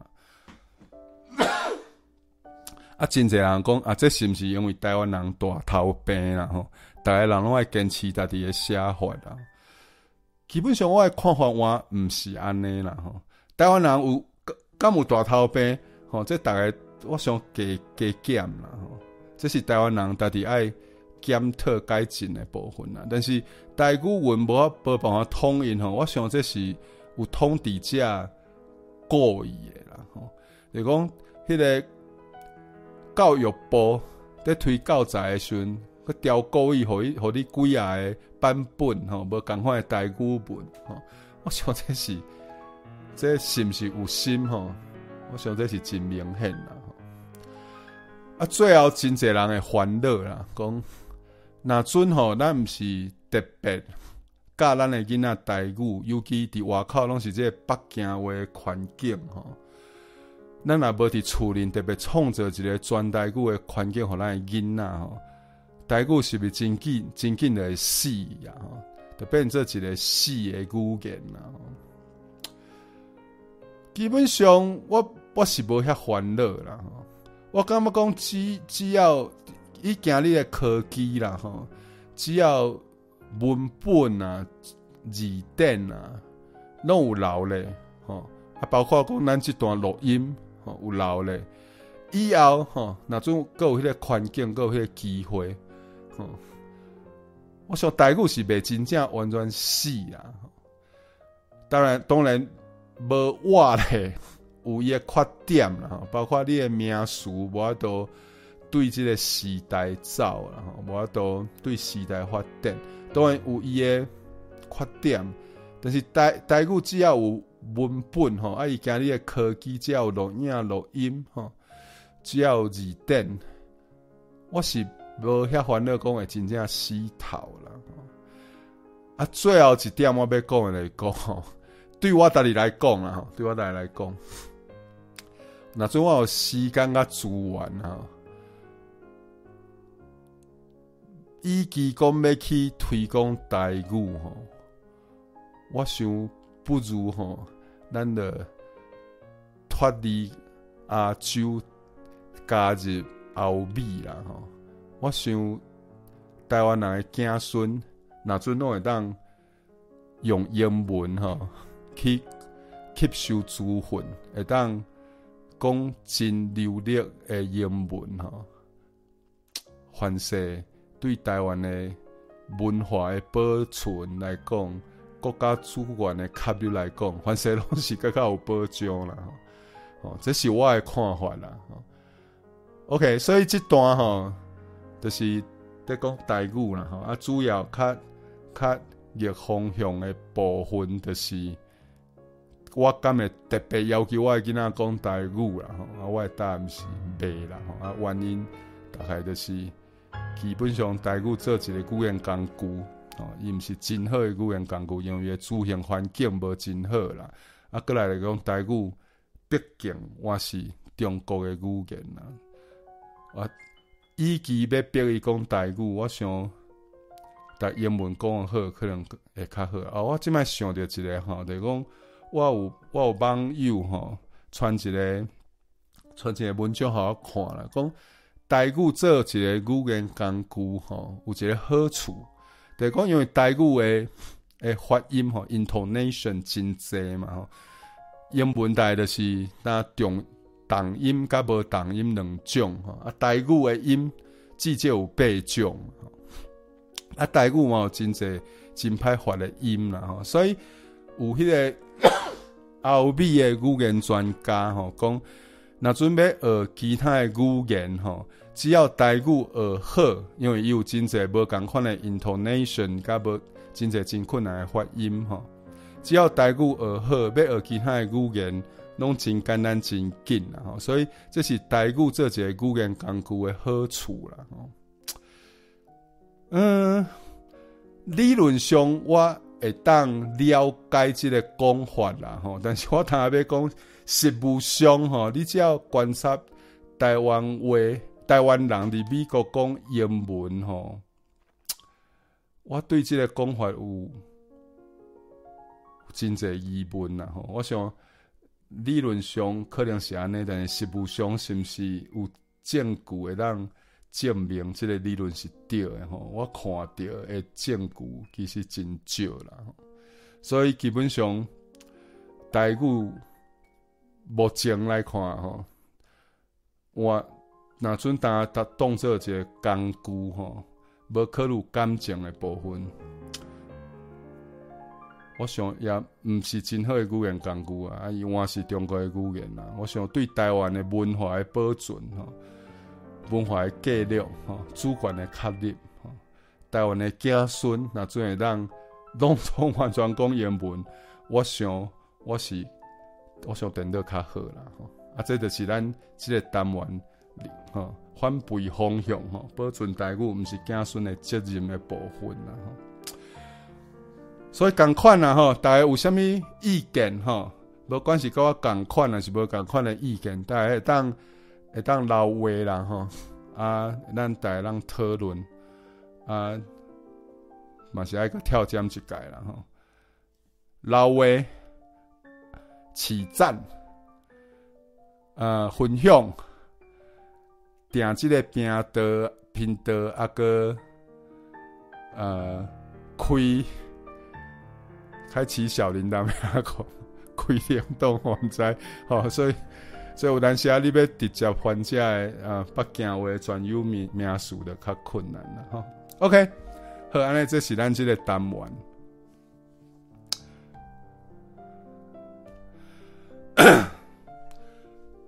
S1: 啊，真侪人讲啊，这是毋是因为台湾人大头病啦吼？逐个人拢爱坚持家己的写法啦。基本上我诶看法我毋是安尼啦吼。台湾人有敢有大头病吼？这大概我想加加减啦吼。这是台湾人家己爱检讨改进的部分啦。但是台语文无无办法统一吼，我想这是有统治者故意的啦吼。就讲迄个。教育部在推教材的时阵，去调高伊，互伊互你几啊个版本吼，无共款的台语文吼。我想这是，这是毋是有心吼？我想这是真明显啦。啊，最后真侪人会烦恼啦，讲那阵吼，咱毋是特别教咱的囡仔台语，尤其伫外口拢是这个北京话环境吼。咱若无伫厝里特别创造一个全台语诶环境，互咱诶囡仔吼，台语是不是真紧真紧的死呀？吼，就变做一个死诶语言啦。基本上我我是无遐烦恼啦。吼我感觉讲只只要伊今日诶科技啦，吼，只要文本啊、字典啊，拢有留咧，吼，啊，包括讲咱这段录音。哦，有留咧，以后吼，那种各有迄个环境，各有迄个机会，吼，我想台语是袂真正完全死啦。当然，当然无话咧，有伊个缺点啦，包括你个名词，我都对即个时代走啦，无法度对时代发展，当然有伊个缺点，但是台台语只要有。文本吼，啊！伊今日诶科技只要有录影、录音吼，只要有字典，我是无遐烦恼，讲会真正死透啦。啊，最后一点我要讲诶来讲吼，对我家己来讲啦，吼，对我家己来讲，那阵我有时间甲资源哈，以及讲要去推广台语吼，我想不如吼。咱的脱离亚洲，加入欧美啦吼！我想台湾人的子孙，若阵拢会当用英文吼去吸收资讯，会当讲真流利的英文吼。凡是对台湾的文化的保存来讲。国家主管的卡比来讲，凡正拢是较较有保障啦。吼哦，这是我的看法啦。吼 OK，所以这段吼，就是在讲台语啦，吼啊，主要较较逆方向的部分，就是我今日特别要求我的囡仔讲台语啦，吼啊，我的答案是袂啦，吼啊，原因大概就是基本上台语做一个语言工具，哦，伊毋是真好诶语言工具，因为伊诶自然环境无真好啦，啊，过来来讲台语，毕竟我是中国诶语言啦。啊，与其要逼伊讲台语，我想，台英文讲得好，可能会较好。啊，我即摆想着一个吼，就是讲我有我有网友吼，传一个传一个文章互我看啦，讲台语做一个语言工具吼，有一个好处，就是讲因为台语诶诶发音吼，intonation 真济嘛吼，英文台就是那重。重音甲无重音两种吼，啊，台语诶音至少有八种，啊，台语嘛有真侪真歹发诶音啦吼，所以有迄个欧美诶语言专家吼讲，若准备学其他诶语言吼，只要台语学好，因为伊有真侪无共款诶 intonation，甲无真侪真困难诶发音吼，只要台语学好，要学其他诶语言。拢真简单真紧啦，吼，所以这是台语做一个语言工具的好处啦，吼。嗯，理论上我会当了解这个讲法啦，吼，但是我头要讲实务上，吼，你只要观察台湾话，台湾人伫美国讲英文，吼，我对这个讲法有真侪疑问啦，吼，我想。理论上可能是安尼，但是实物上是毋是有证据会当证明这个理论是对的吼？我看到的证据其实真少啦，所以基本上台语目前来看吼，我若阵当当当做一个工具吼，无考虑感情的部分。我想也毋是真好的语言工具啊，啊，伊我是中国的语言啊。我想对台湾的文化的保存吼，文化的记录吼，主权的确立吼，台湾的子孙若准会当拢拢完全讲英文，我想我是我想变得较好啦吼。啊，这就是咱即个单元吼，反馈方向吼，保存台语毋是子孙的责任的部分啦吼。所以共款啊吼，大家有啥物意见吼？无关系，跟我共款啊，是无共款的意见，大家会当会当留话啦吼啊，咱大家当讨论啊，嘛是爱个跳针一界啦吼，留话、起赞啊，分享，订即个频道频道啊个呃开。开启小铃铛，咩个开电动网站，好，所以所以有当时啊，你要直接翻这个啊北京话专有名名词的较困难了哈。OK，好，安尼这是咱这个单元。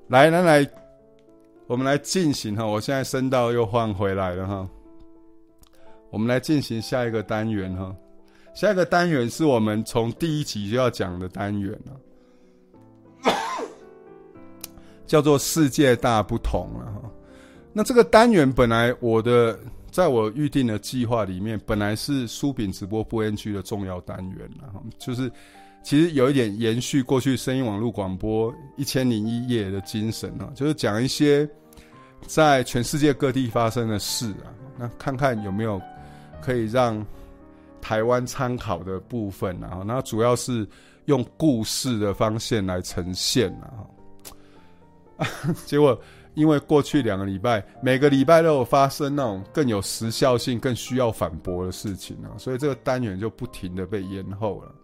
S1: 来，咱来，我们来进行哈，我现在声道又换回来了哈，我们来进行下一个单元哈。下一个单元是我们从第一集就要讲的单元了，叫做“世界大不同”了哈。那这个单元本来我的在我预定的计划里面，本来是书饼直播播音区的重要单元了。就是其实有一点延续过去声音网络广播一千零一夜的精神啊，就是讲一些在全世界各地发生的事啊，那看看有没有可以让。台湾参考的部分，啊那主要是用故事的方式来呈现，然 后结果因为过去两个礼拜，每个礼拜都有发生那种更有时效性、更需要反驳的事情啊，所以这个单元就不停的被延后了。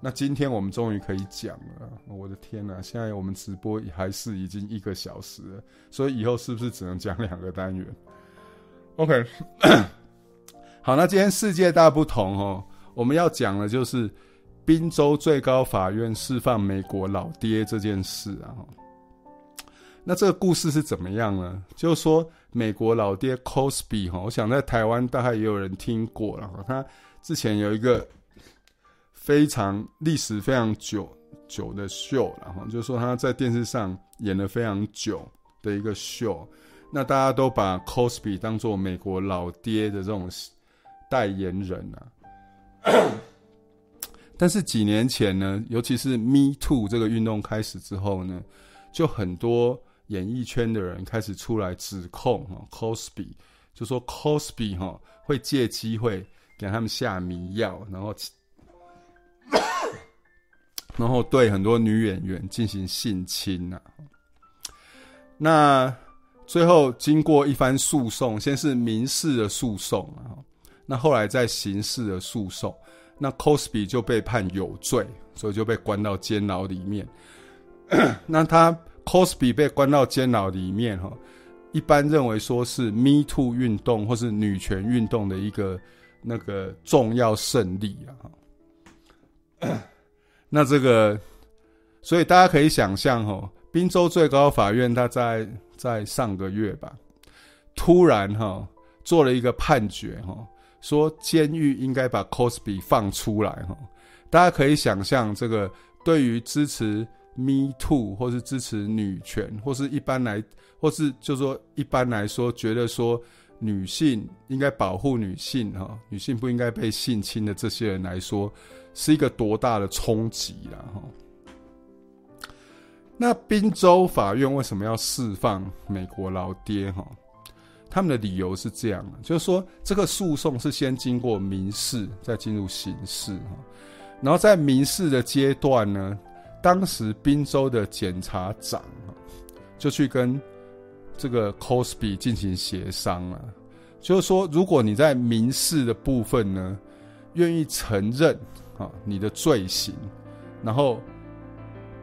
S1: 那今天我们终于可以讲了，我的天哪！现在我们直播还是已经一个小时了，所以以后是不是只能讲两个单元？OK。好，那今天世界大不同哦。我们要讲的就是宾州最高法院释放美国老爹这件事啊。那这个故事是怎么样呢？就是说，美国老爹 Cosby 哈，我想在台湾大概也有人听过了哈。他之前有一个非常历史非常久久的秀，然后就是说他在电视上演了非常久的一个秀。那大家都把 Cosby 当做美国老爹的这种代言人啊。但是几年前呢，尤其是 Me Too 这个运动开始之后呢，就很多。演艺圈的人开始出来指控哈，Cosby 就说 Cosby 哈会借机会给他们下迷药，然后 然后对很多女演员进行性侵呐。那最后经过一番诉讼，先是民事的诉讼啊，那后来在刑事的诉讼，那 Cosby 就被判有罪，所以就被关到监牢里面。那他。Cosby 被关到监牢里面，哈，一般认为说是 Me Too 运动或是女权运动的一个那个重要胜利啊。那这个，所以大家可以想象，哈，宾州最高法院他在在上个月吧，突然哈做了一个判决，哈，说监狱应该把 Cosby 放出来，哈，大家可以想象，这个对于支持。Me Too，或是支持女权，或是一般来，或是就说一般来说，觉得说女性应该保护女性哈，女性不应该被性侵的这些人来说，是一个多大的冲击啦哈。那宾州法院为什么要释放美国老爹哈？他们的理由是这样，就是说这个诉讼是先经过民事，再进入刑事哈，然后在民事的阶段呢。当时宾州的检察长就去跟这个 Cosby 进行协商了，就是说，如果你在民事的部分呢，愿意承认啊你的罪行，然后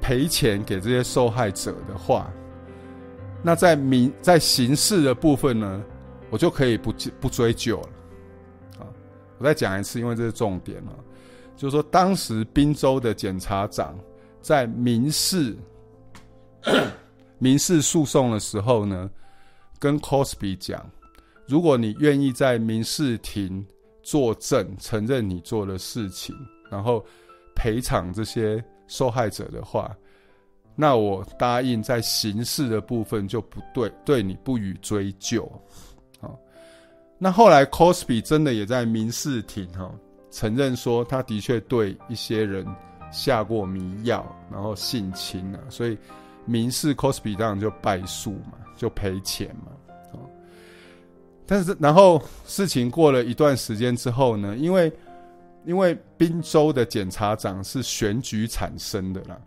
S1: 赔钱给这些受害者的话，那在民在刑事的部分呢，我就可以不不追究了。啊，我再讲一次，因为这是重点了，就是说，当时宾州的检察长。在民事民事诉讼的时候呢，跟 Cosby 讲，如果你愿意在民事庭作证，承认你做的事情，然后赔偿这些受害者的话，那我答应在刑事的部分就不对，对你不予追究。好，那后来 Cosby 真的也在民事庭哈承认说，他的确对一些人。下过迷药，然后性侵了，所以民事 Cosby 当然就败诉嘛，就赔钱嘛。但是然后事情过了一段时间之后呢，因为因为宾州的检察长是选举产生的啦，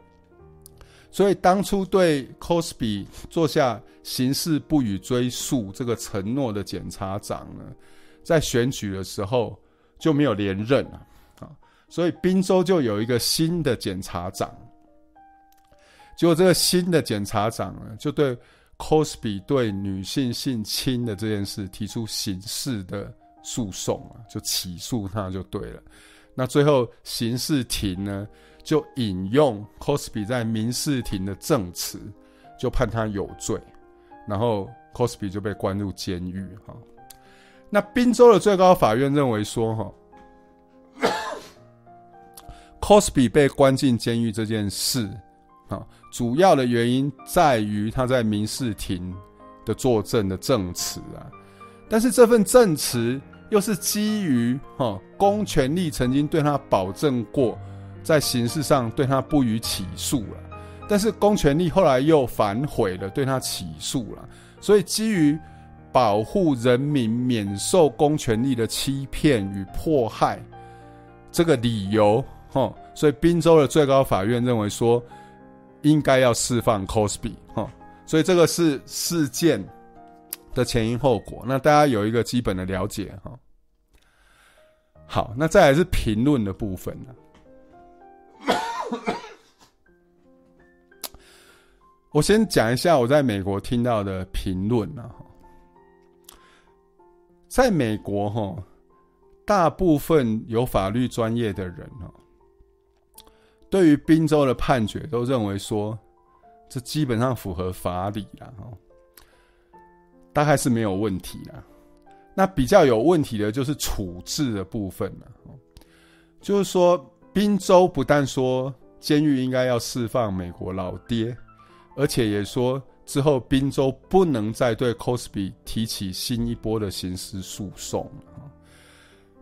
S1: 所以当初对 Cosby 做下刑事不予追诉这个承诺的检察长呢，在选举的时候就没有连任啊。所以宾州就有一个新的检察长，结果这个新的检察长呢，就对 Cosby 对女性性侵的这件事提出刑事的诉讼啊，就起诉他就对了。那最后刑事庭呢，就引用 Cosby 在民事庭的证词，就判他有罪，然后 Cosby 就被关入监狱哈。那宾州的最高法院认为说哈。Cosby 被关进监狱这件事，啊，主要的原因在于他在民事庭的作证的证词啊，但是这份证词又是基于哈公权力曾经对他保证过，在刑事上对他不予起诉了，但是公权力后来又反悔了，对他起诉了，所以基于保护人民免受公权力的欺骗与迫害这个理由。哦，所以宾州的最高法院认为说，应该要释放 Cosby。哈，所以这个是事件的前因后果。那大家有一个基本的了解哈。好，那再来是评论的部分呢。我先讲一下我在美国听到的评论啊。在美国哈，大部分有法律专业的人对于宾州的判决，都认为说，这基本上符合法理了哈，大概是没有问题啦。那比较有问题的就是处置的部分了，就是说，宾州不但说监狱应该要释放美国老爹，而且也说之后宾州不能再对 Cosby 提起新一波的刑事诉讼。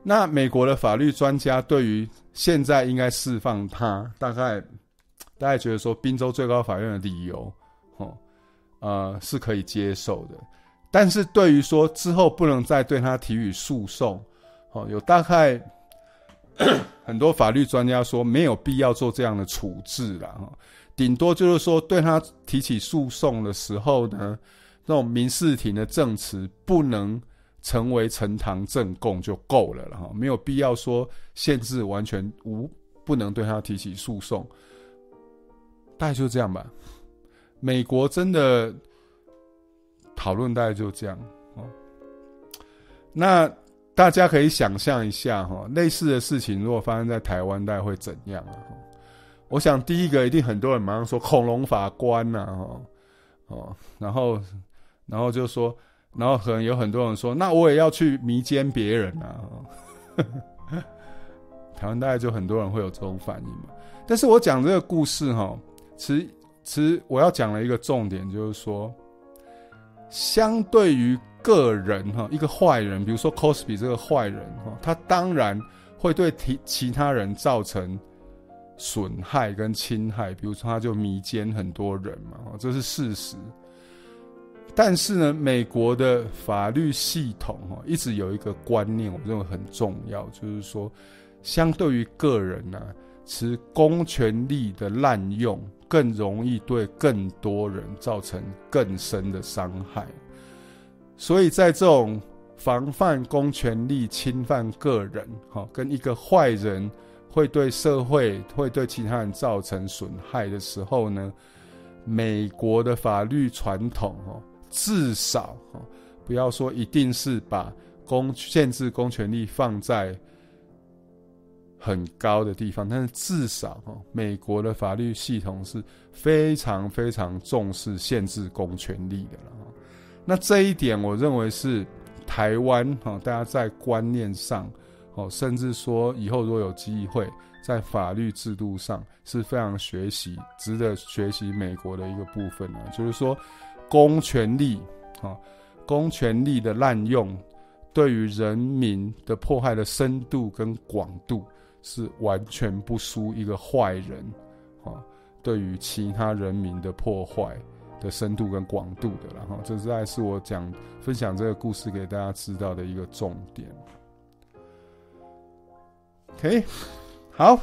S1: 那美国的法律专家对于现在应该释放他，大概大概觉得说，宾州最高法院的理由，哦，呃，是可以接受的。但是对于说之后不能再对他提起诉讼，哦，有大概 很多法律专家说没有必要做这样的处置了，哈，顶多就是说对他提起诉讼的时候呢，那种民事庭的证词不能。成为呈堂证供就够了了哈，没有必要说限制完全无不能对他提起诉讼，大概就这样吧。美国真的讨论大概就这样哦。那大家可以想象一下哈，类似的事情如果发生在台湾，大概会怎样啊？我想第一个一定很多人马上说恐龙法官呐，哈哦，然后然后就说。然后可能有很多人说，那我也要去迷奸别人啊！台湾大概就很多人会有这种反应嘛。但是我讲这个故事哈，其实其实我要讲的一个重点就是说，相对于个人哈，一个坏人，比如说 Cosby 这个坏人哈，他当然会对其其他人造成损害跟侵害，比如说他就迷奸很多人嘛，这是事实。但是呢，美国的法律系统哈，一直有一个观念，我认为很重要，就是说，相对于个人呢、持公权力的滥用更容易对更多人造成更深的伤害。所以在这种防范公权力侵犯个人，哈，跟一个坏人会对社会、会对其他人造成损害的时候呢，美国的法律传统，哈。至少不要说一定是把公限制公权力放在很高的地方，但是至少哦美国的法律系统是非常非常重视限制公权力的了。那这一点，我认为是台湾哈，大家在观念上哦，甚至说以后如果有机会在法律制度上是非常学习、值得学习美国的一个部分啊，就是说。公权力，啊，公权力的滥用，对于人民的迫害的深度跟广度，是完全不输一个坏人，啊，对于其他人民的破坏的深度跟广度的，然后这是还是我讲分享这个故事给大家知道的一个重点。OK，好，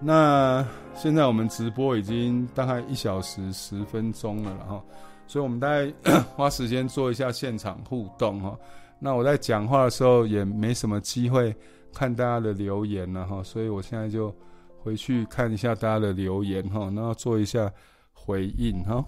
S1: 那。现在我们直播已经大概一小时十分钟了，然后，所以我们大概 花时间做一下现场互动哈。那我在讲话的时候也没什么机会看大家的留言了哈，所以我现在就回去看一下大家的留言哈，然后做一下回应哈。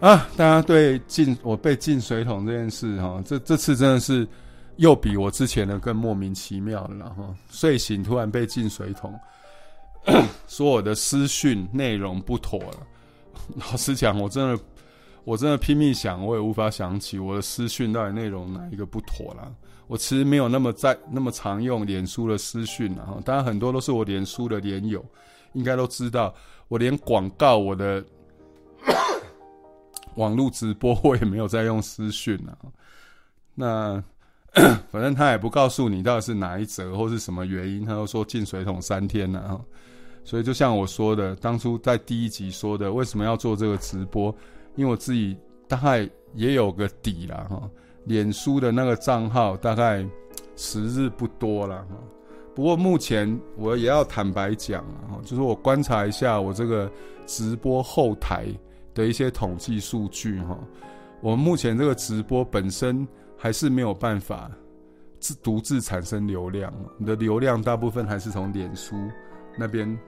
S1: 啊，大家对进我被进水桶这件事哈，这这次真的是。又比我之前的更莫名其妙了，然后睡醒突然被进水桶，说我的私讯内容不妥了。老实讲，我真的我真的拼命想，我也无法想起我的私讯到底内容哪一个不妥了。我其实没有那么在那么常用脸书的私讯，然后当然很多都是我脸书的脸友，应该都知道，我连广告我的 网络直播我也没有在用私讯啊。那。反正他也不告诉你到底是哪一则或是什么原因，他都说进水桶三天了哈。所以就像我说的，当初在第一集说的，为什么要做这个直播？因为我自己大概也有个底了哈。脸书的那个账号大概时日不多了哈。不过目前我也要坦白讲了哈，就是我观察一下我这个直播后台的一些统计数据哈。我们目前这个直播本身。还是没有办法自独自产生流量，你的流量大部分还是从脸书那边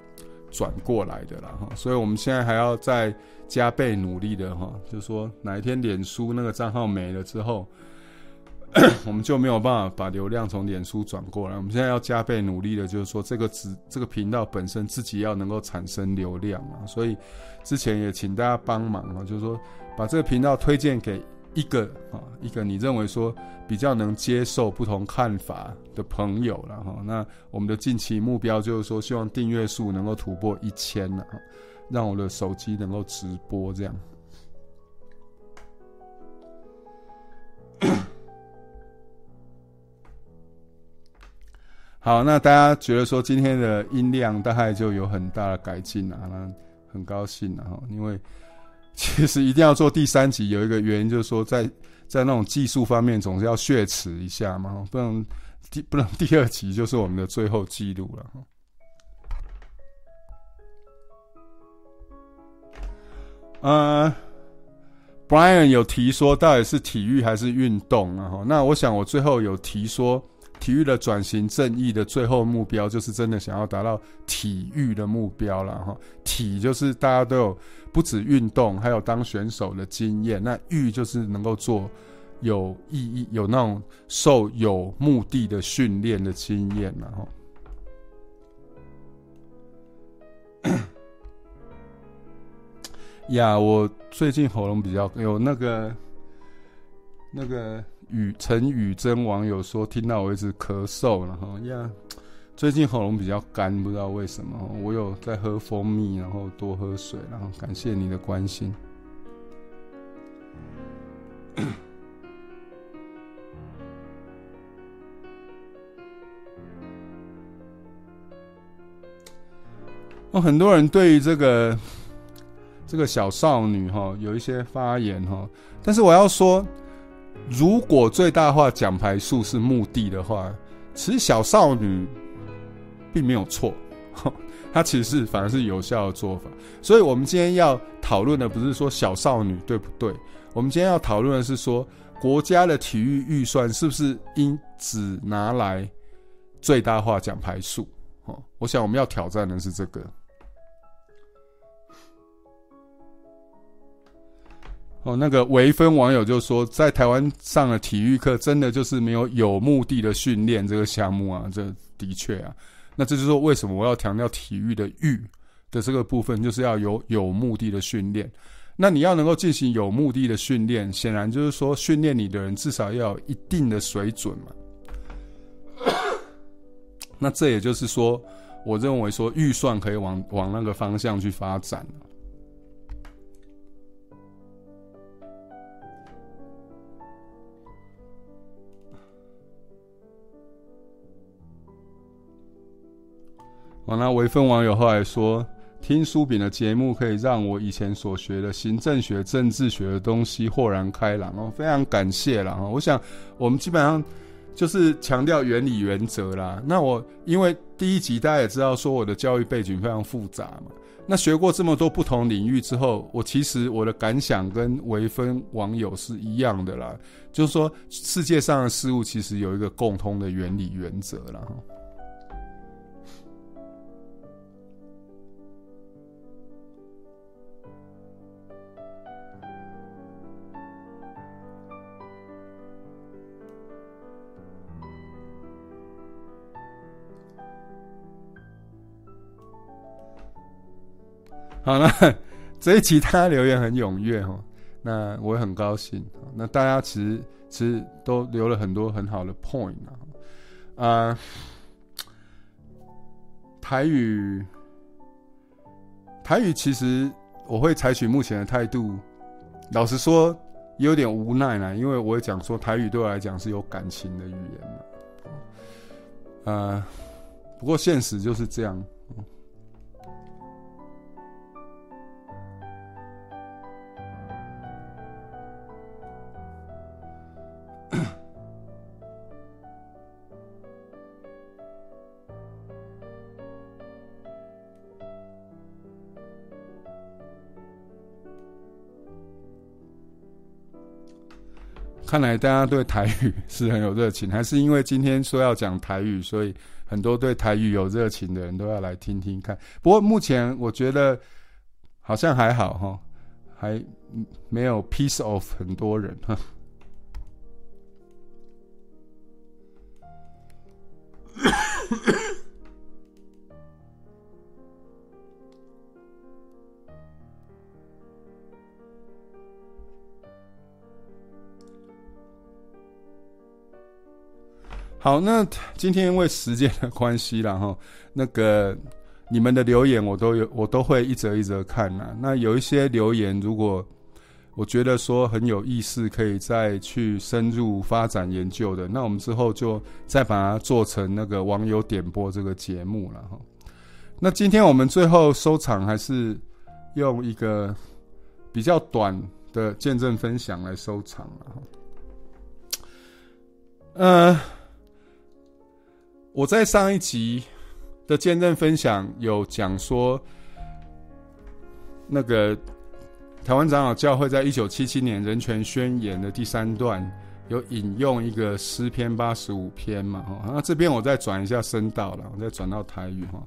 S1: 转过来的啦哈，所以我们现在还要再加倍努力的哈，就是说哪一天脸书那个账号没了之后，我们就没有办法把流量从脸书转过来。我们现在要加倍努力的，就是说这个只这个频道本身自己要能够产生流量啊。所以之前也请大家帮忙啊，就是说把这个频道推荐给一个啊一个你认为说比较能接受不同看法的朋友了哈。那我们的近期目标就是说，希望订阅数能够突破一千了，让我的手机能够直播这样。好，那大家觉得说今天的音量大概就有很大的改进了，那很高兴了哈。因为 其实一定要做第三集，有一个原因就是说在，在那种技术方面总是要血耻一下嘛，不能第不能第二集就是我们的最后记录了。呃，Brian 有提说到底是体育还是运动啊？哈，那我想我最后有提说。体育的转型正义的最后目标，就是真的想要达到体育的目标了哈。体就是大家都有不止运动，还有当选手的经验。那育就是能够做有意义、有那种受有目的的训练的经验了哈。呀，我最近喉咙比较有那个那个。雨陈雨珍网友说，听到我一直咳嗽，然后呀，最近喉咙比较干，不知道为什么。我有在喝蜂蜜，然后多喝水，然后感谢你的关心。哦，很多人对于这个这个小少女哈有一些发言哈，但是我要说。如果最大化奖牌数是目的的话，其实小少女并没有错，它其实是反而是有效的做法。所以，我们今天要讨论的不是说小少女对不对，我们今天要讨论的是说国家的体育预算是不是应只拿来最大化奖牌数？哦，我想我们要挑战的是这个。哦，那个维芬网友就说，在台湾上的体育课真的就是没有有目的的训练这个项目啊，这的确啊，那这就是为什么我要强调体育的育的这个部分，就是要有有目的的训练。那你要能够进行有目的的训练，显然就是说训练你的人至少要有一定的水准嘛。那这也就是说，我认为说预算可以往往那个方向去发展。那微分网友后来说，听书饼的节目可以让我以前所学的行政学、政治学的东西豁然开朗哦，非常感谢啦。我想我们基本上就是强调原理原则啦。那我因为第一集大家也知道说我的教育背景非常复杂嘛，那学过这么多不同领域之后，我其实我的感想跟微分网友是一样的啦，就是说世界上的事物其实有一个共通的原理原则啦。好，那 这一期大家留言很踊跃哈，那我也很高兴。那大家其实其实都留了很多很好的 point 啊，呃，台语，台语其实我会采取目前的态度，老实说有点无奈呢，因为我也讲说台语对我来讲是有感情的语言嘛，呃，不过现实就是这样。看来大家对台语是很有热情，还是因为今天说要讲台语，所以很多对台语有热情的人都要来听听看。不过目前我觉得好像还好哈，还没有 piece of 很多人哈。好，那今天因为时间的关系，然后那个你们的留言我都有，我都会一则一则看呐。那有一些留言，如果我觉得说很有意思，可以再去深入发展研究的，那我们之后就再把它做成那个网友点播这个节目了哈。那今天我们最后收场，还是用一个比较短的见证分享来收场了哈。呃。我在上一集的见证分享有讲说，那个台湾长老教会在一九七七年人权宣言的第三段有引用一个诗篇八十五篇嘛，哈，那这边我再转一下声道了，我再转到台语哈，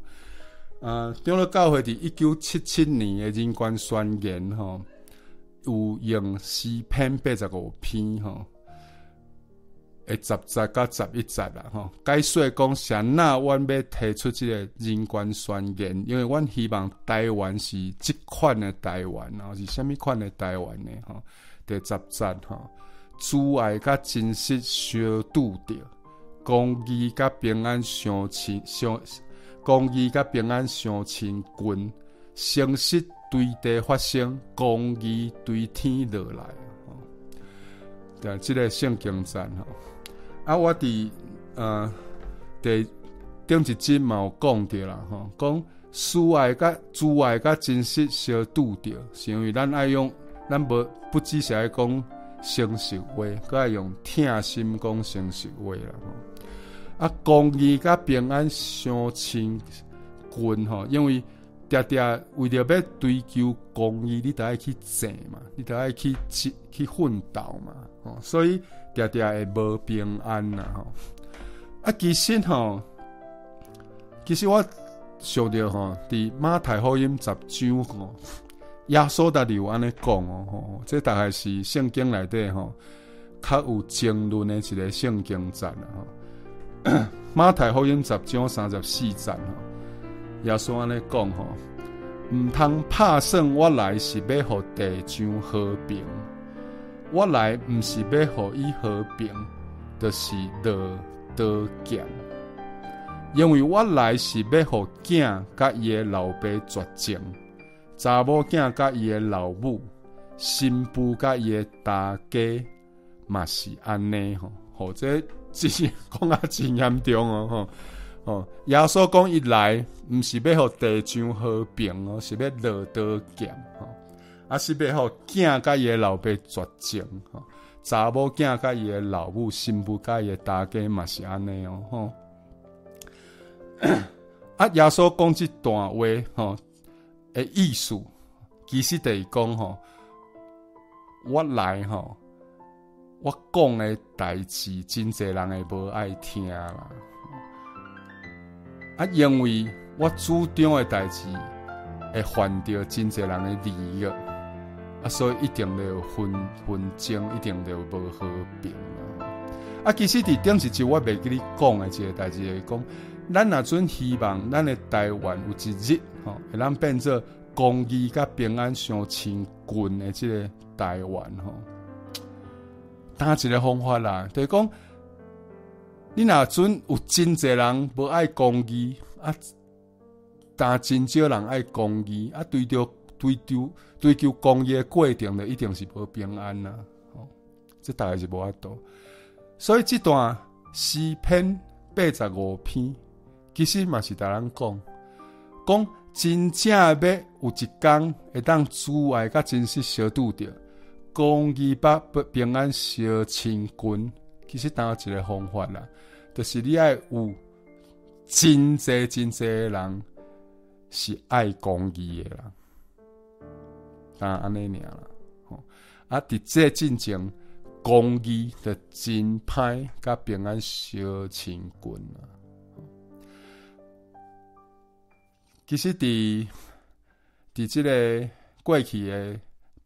S1: 呃，中央教会的一九七七年的人权宣言哈，有用诗篇八十五篇哈。诶，十节甲十一节啦，吼，解说讲，啥那阮要提出这个人权宣言，因为阮希望台湾是这款的台湾，然后是虾米款的台湾呢？吼，第十节吼，阻碍甲真实相拄着，公义甲平安相亲相，公义甲平安相亲近，诚实对地发生，公义对天落来，吼，对，即个圣经赞吼。啊，我伫呃，第顶一集嘛有讲着啦，吼，讲私爱甲自爱甲真实相拄着，是因为咱爱用，咱无不只是爱讲诚实话，搁爱用疼心讲诚实话啦，吼。啊，公义甲平安相亲近，吼，因为爹爹为着要追求公义，你得爱去争嘛，你得爱去去去奋斗嘛，吼，所以。常常会无平安呐，吼！啊，其实吼，其实我想着吼，伫马太福音十章吼，耶稣大有安尼讲哦，吼，这大概是圣经内底吼，较有争论的一个圣经节啦，吼。马太福音十章三十四节吼，耶稣安尼讲吼，毋通拍算我来是要互地上和平。我来毋是要互伊和平，就是落刀剑。因为我来是要互囝甲伊个老爸绝情，查某囝甲伊个老母，新妇甲伊个大家嘛是安尼吼。或者只是讲啊真严重哦吼。哦，耶稣讲伊来毋是要互地上和平哦，是要落刀剑。啊，是要互囝甲伊诶老爸绝情吼，查某囝甲伊诶老母，新妇甲伊诶大家嘛是安尼哦吼。啊，耶稣讲这段话吼，诶，意思其实就是讲吼，我来吼，我讲诶代志，真侪人会无爱听啦。啊，因为我主张诶代志会犯着真侪人诶利益。啊，所以一定要有纷纷争，一定要有无和平啊！其实伫顶一集我袂记你讲诶，一个代志来讲，咱若准希望咱诶台湾有一日吼，会当变做公义甲平安相亲近诶，即个台湾吼，打一个方法啦，就是讲，你若准有真侪人无爱公义啊，但真少人爱公义啊，对着。追求追求公义的过程的一定是无平安呐，哦，这大概是无法度。所以这段诗篇八十五篇，其实嘛是大人讲，讲真正要有一天会当阻碍甲真实相拄着，公义把平安相亲近，其实当一个方法啦，就是你爱有真侪真侪人是爱公义的啦。啊，安尼尔啦，吼！啊，伫这进程，公益的真歹，甲平安相亲近啊。其实伫伫即个过去的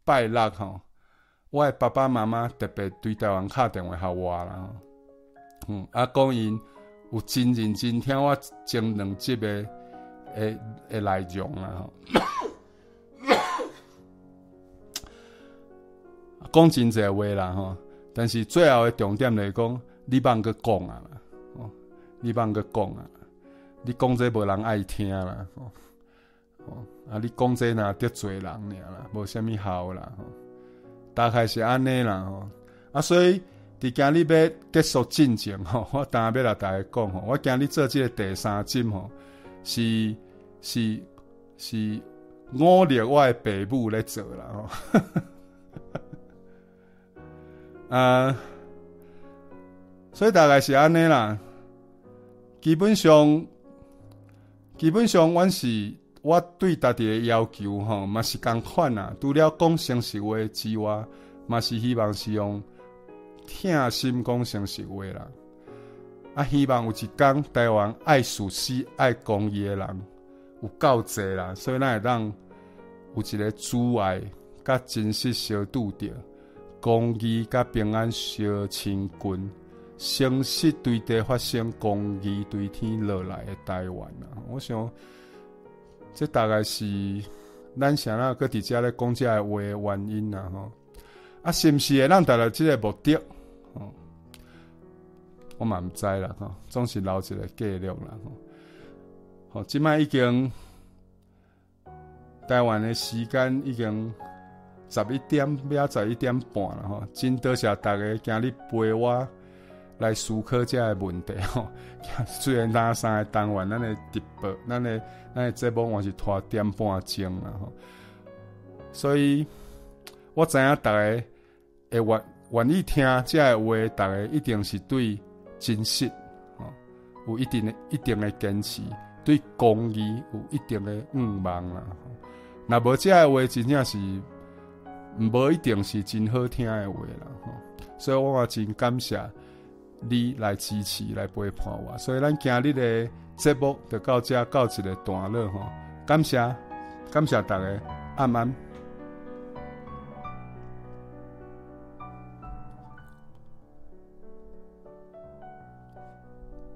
S1: 拜六吼，我的爸爸妈妈特别对台湾敲电话给我啦，吼嗯，啊，讲因有真认真听我前两集的诶诶内容啦吼。讲真济话啦吼，但是最后的重点来讲，你别阁讲啊啦，哦，你别阁讲啊，你讲这无人爱听啦，哦，啊，你讲这若得罪人尔啦，无啥物好啦，吼，大概是安尼啦，吼，啊，所以伫今日要结束进程吼，我当然要来大家讲吼，我今日做这个第三集吼，是是是我另外爸母来做啦，吼。啊，所以大概是安尼啦。基本上，基本上，阮是我对家己的要求吼，嘛是共款啦。除了讲诚实话之外，嘛是希望是用疼心讲诚实话啦。啊，希望有一天台湾爱事实、爱公益的人有够济啦，所以咱会当有一个阻碍，甲真实相拄着。公义甲平安相亲近，诚实对地发生，公义对天落来的台湾啊！我想，这大概是咱想要搁伫遮咧讲遮个话的原因啦吼。啊，是毋是会让达到这个目的？哦，我嘛毋知啦吼，总是留一个记录啦吼。好，即摆已经台湾的时间已经。十一点，要十一点半了吼，真多谢大家今日陪我来思考这个问题吼。虽然咱三个单元，咱的直播，咱的咱的节目我是拖点半钟了吼。所以我知影大家会愿愿意听这个话，大家一定是对真实吼有一定的一定的坚持，对公益有一定的愿望啦。那无这个话，真正是。无一定是真好听的话啦，吼，所以我也真感谢你来支持来陪伴我，所以咱今日的节目就到这到一个段落吼，感谢感谢大家，晚安。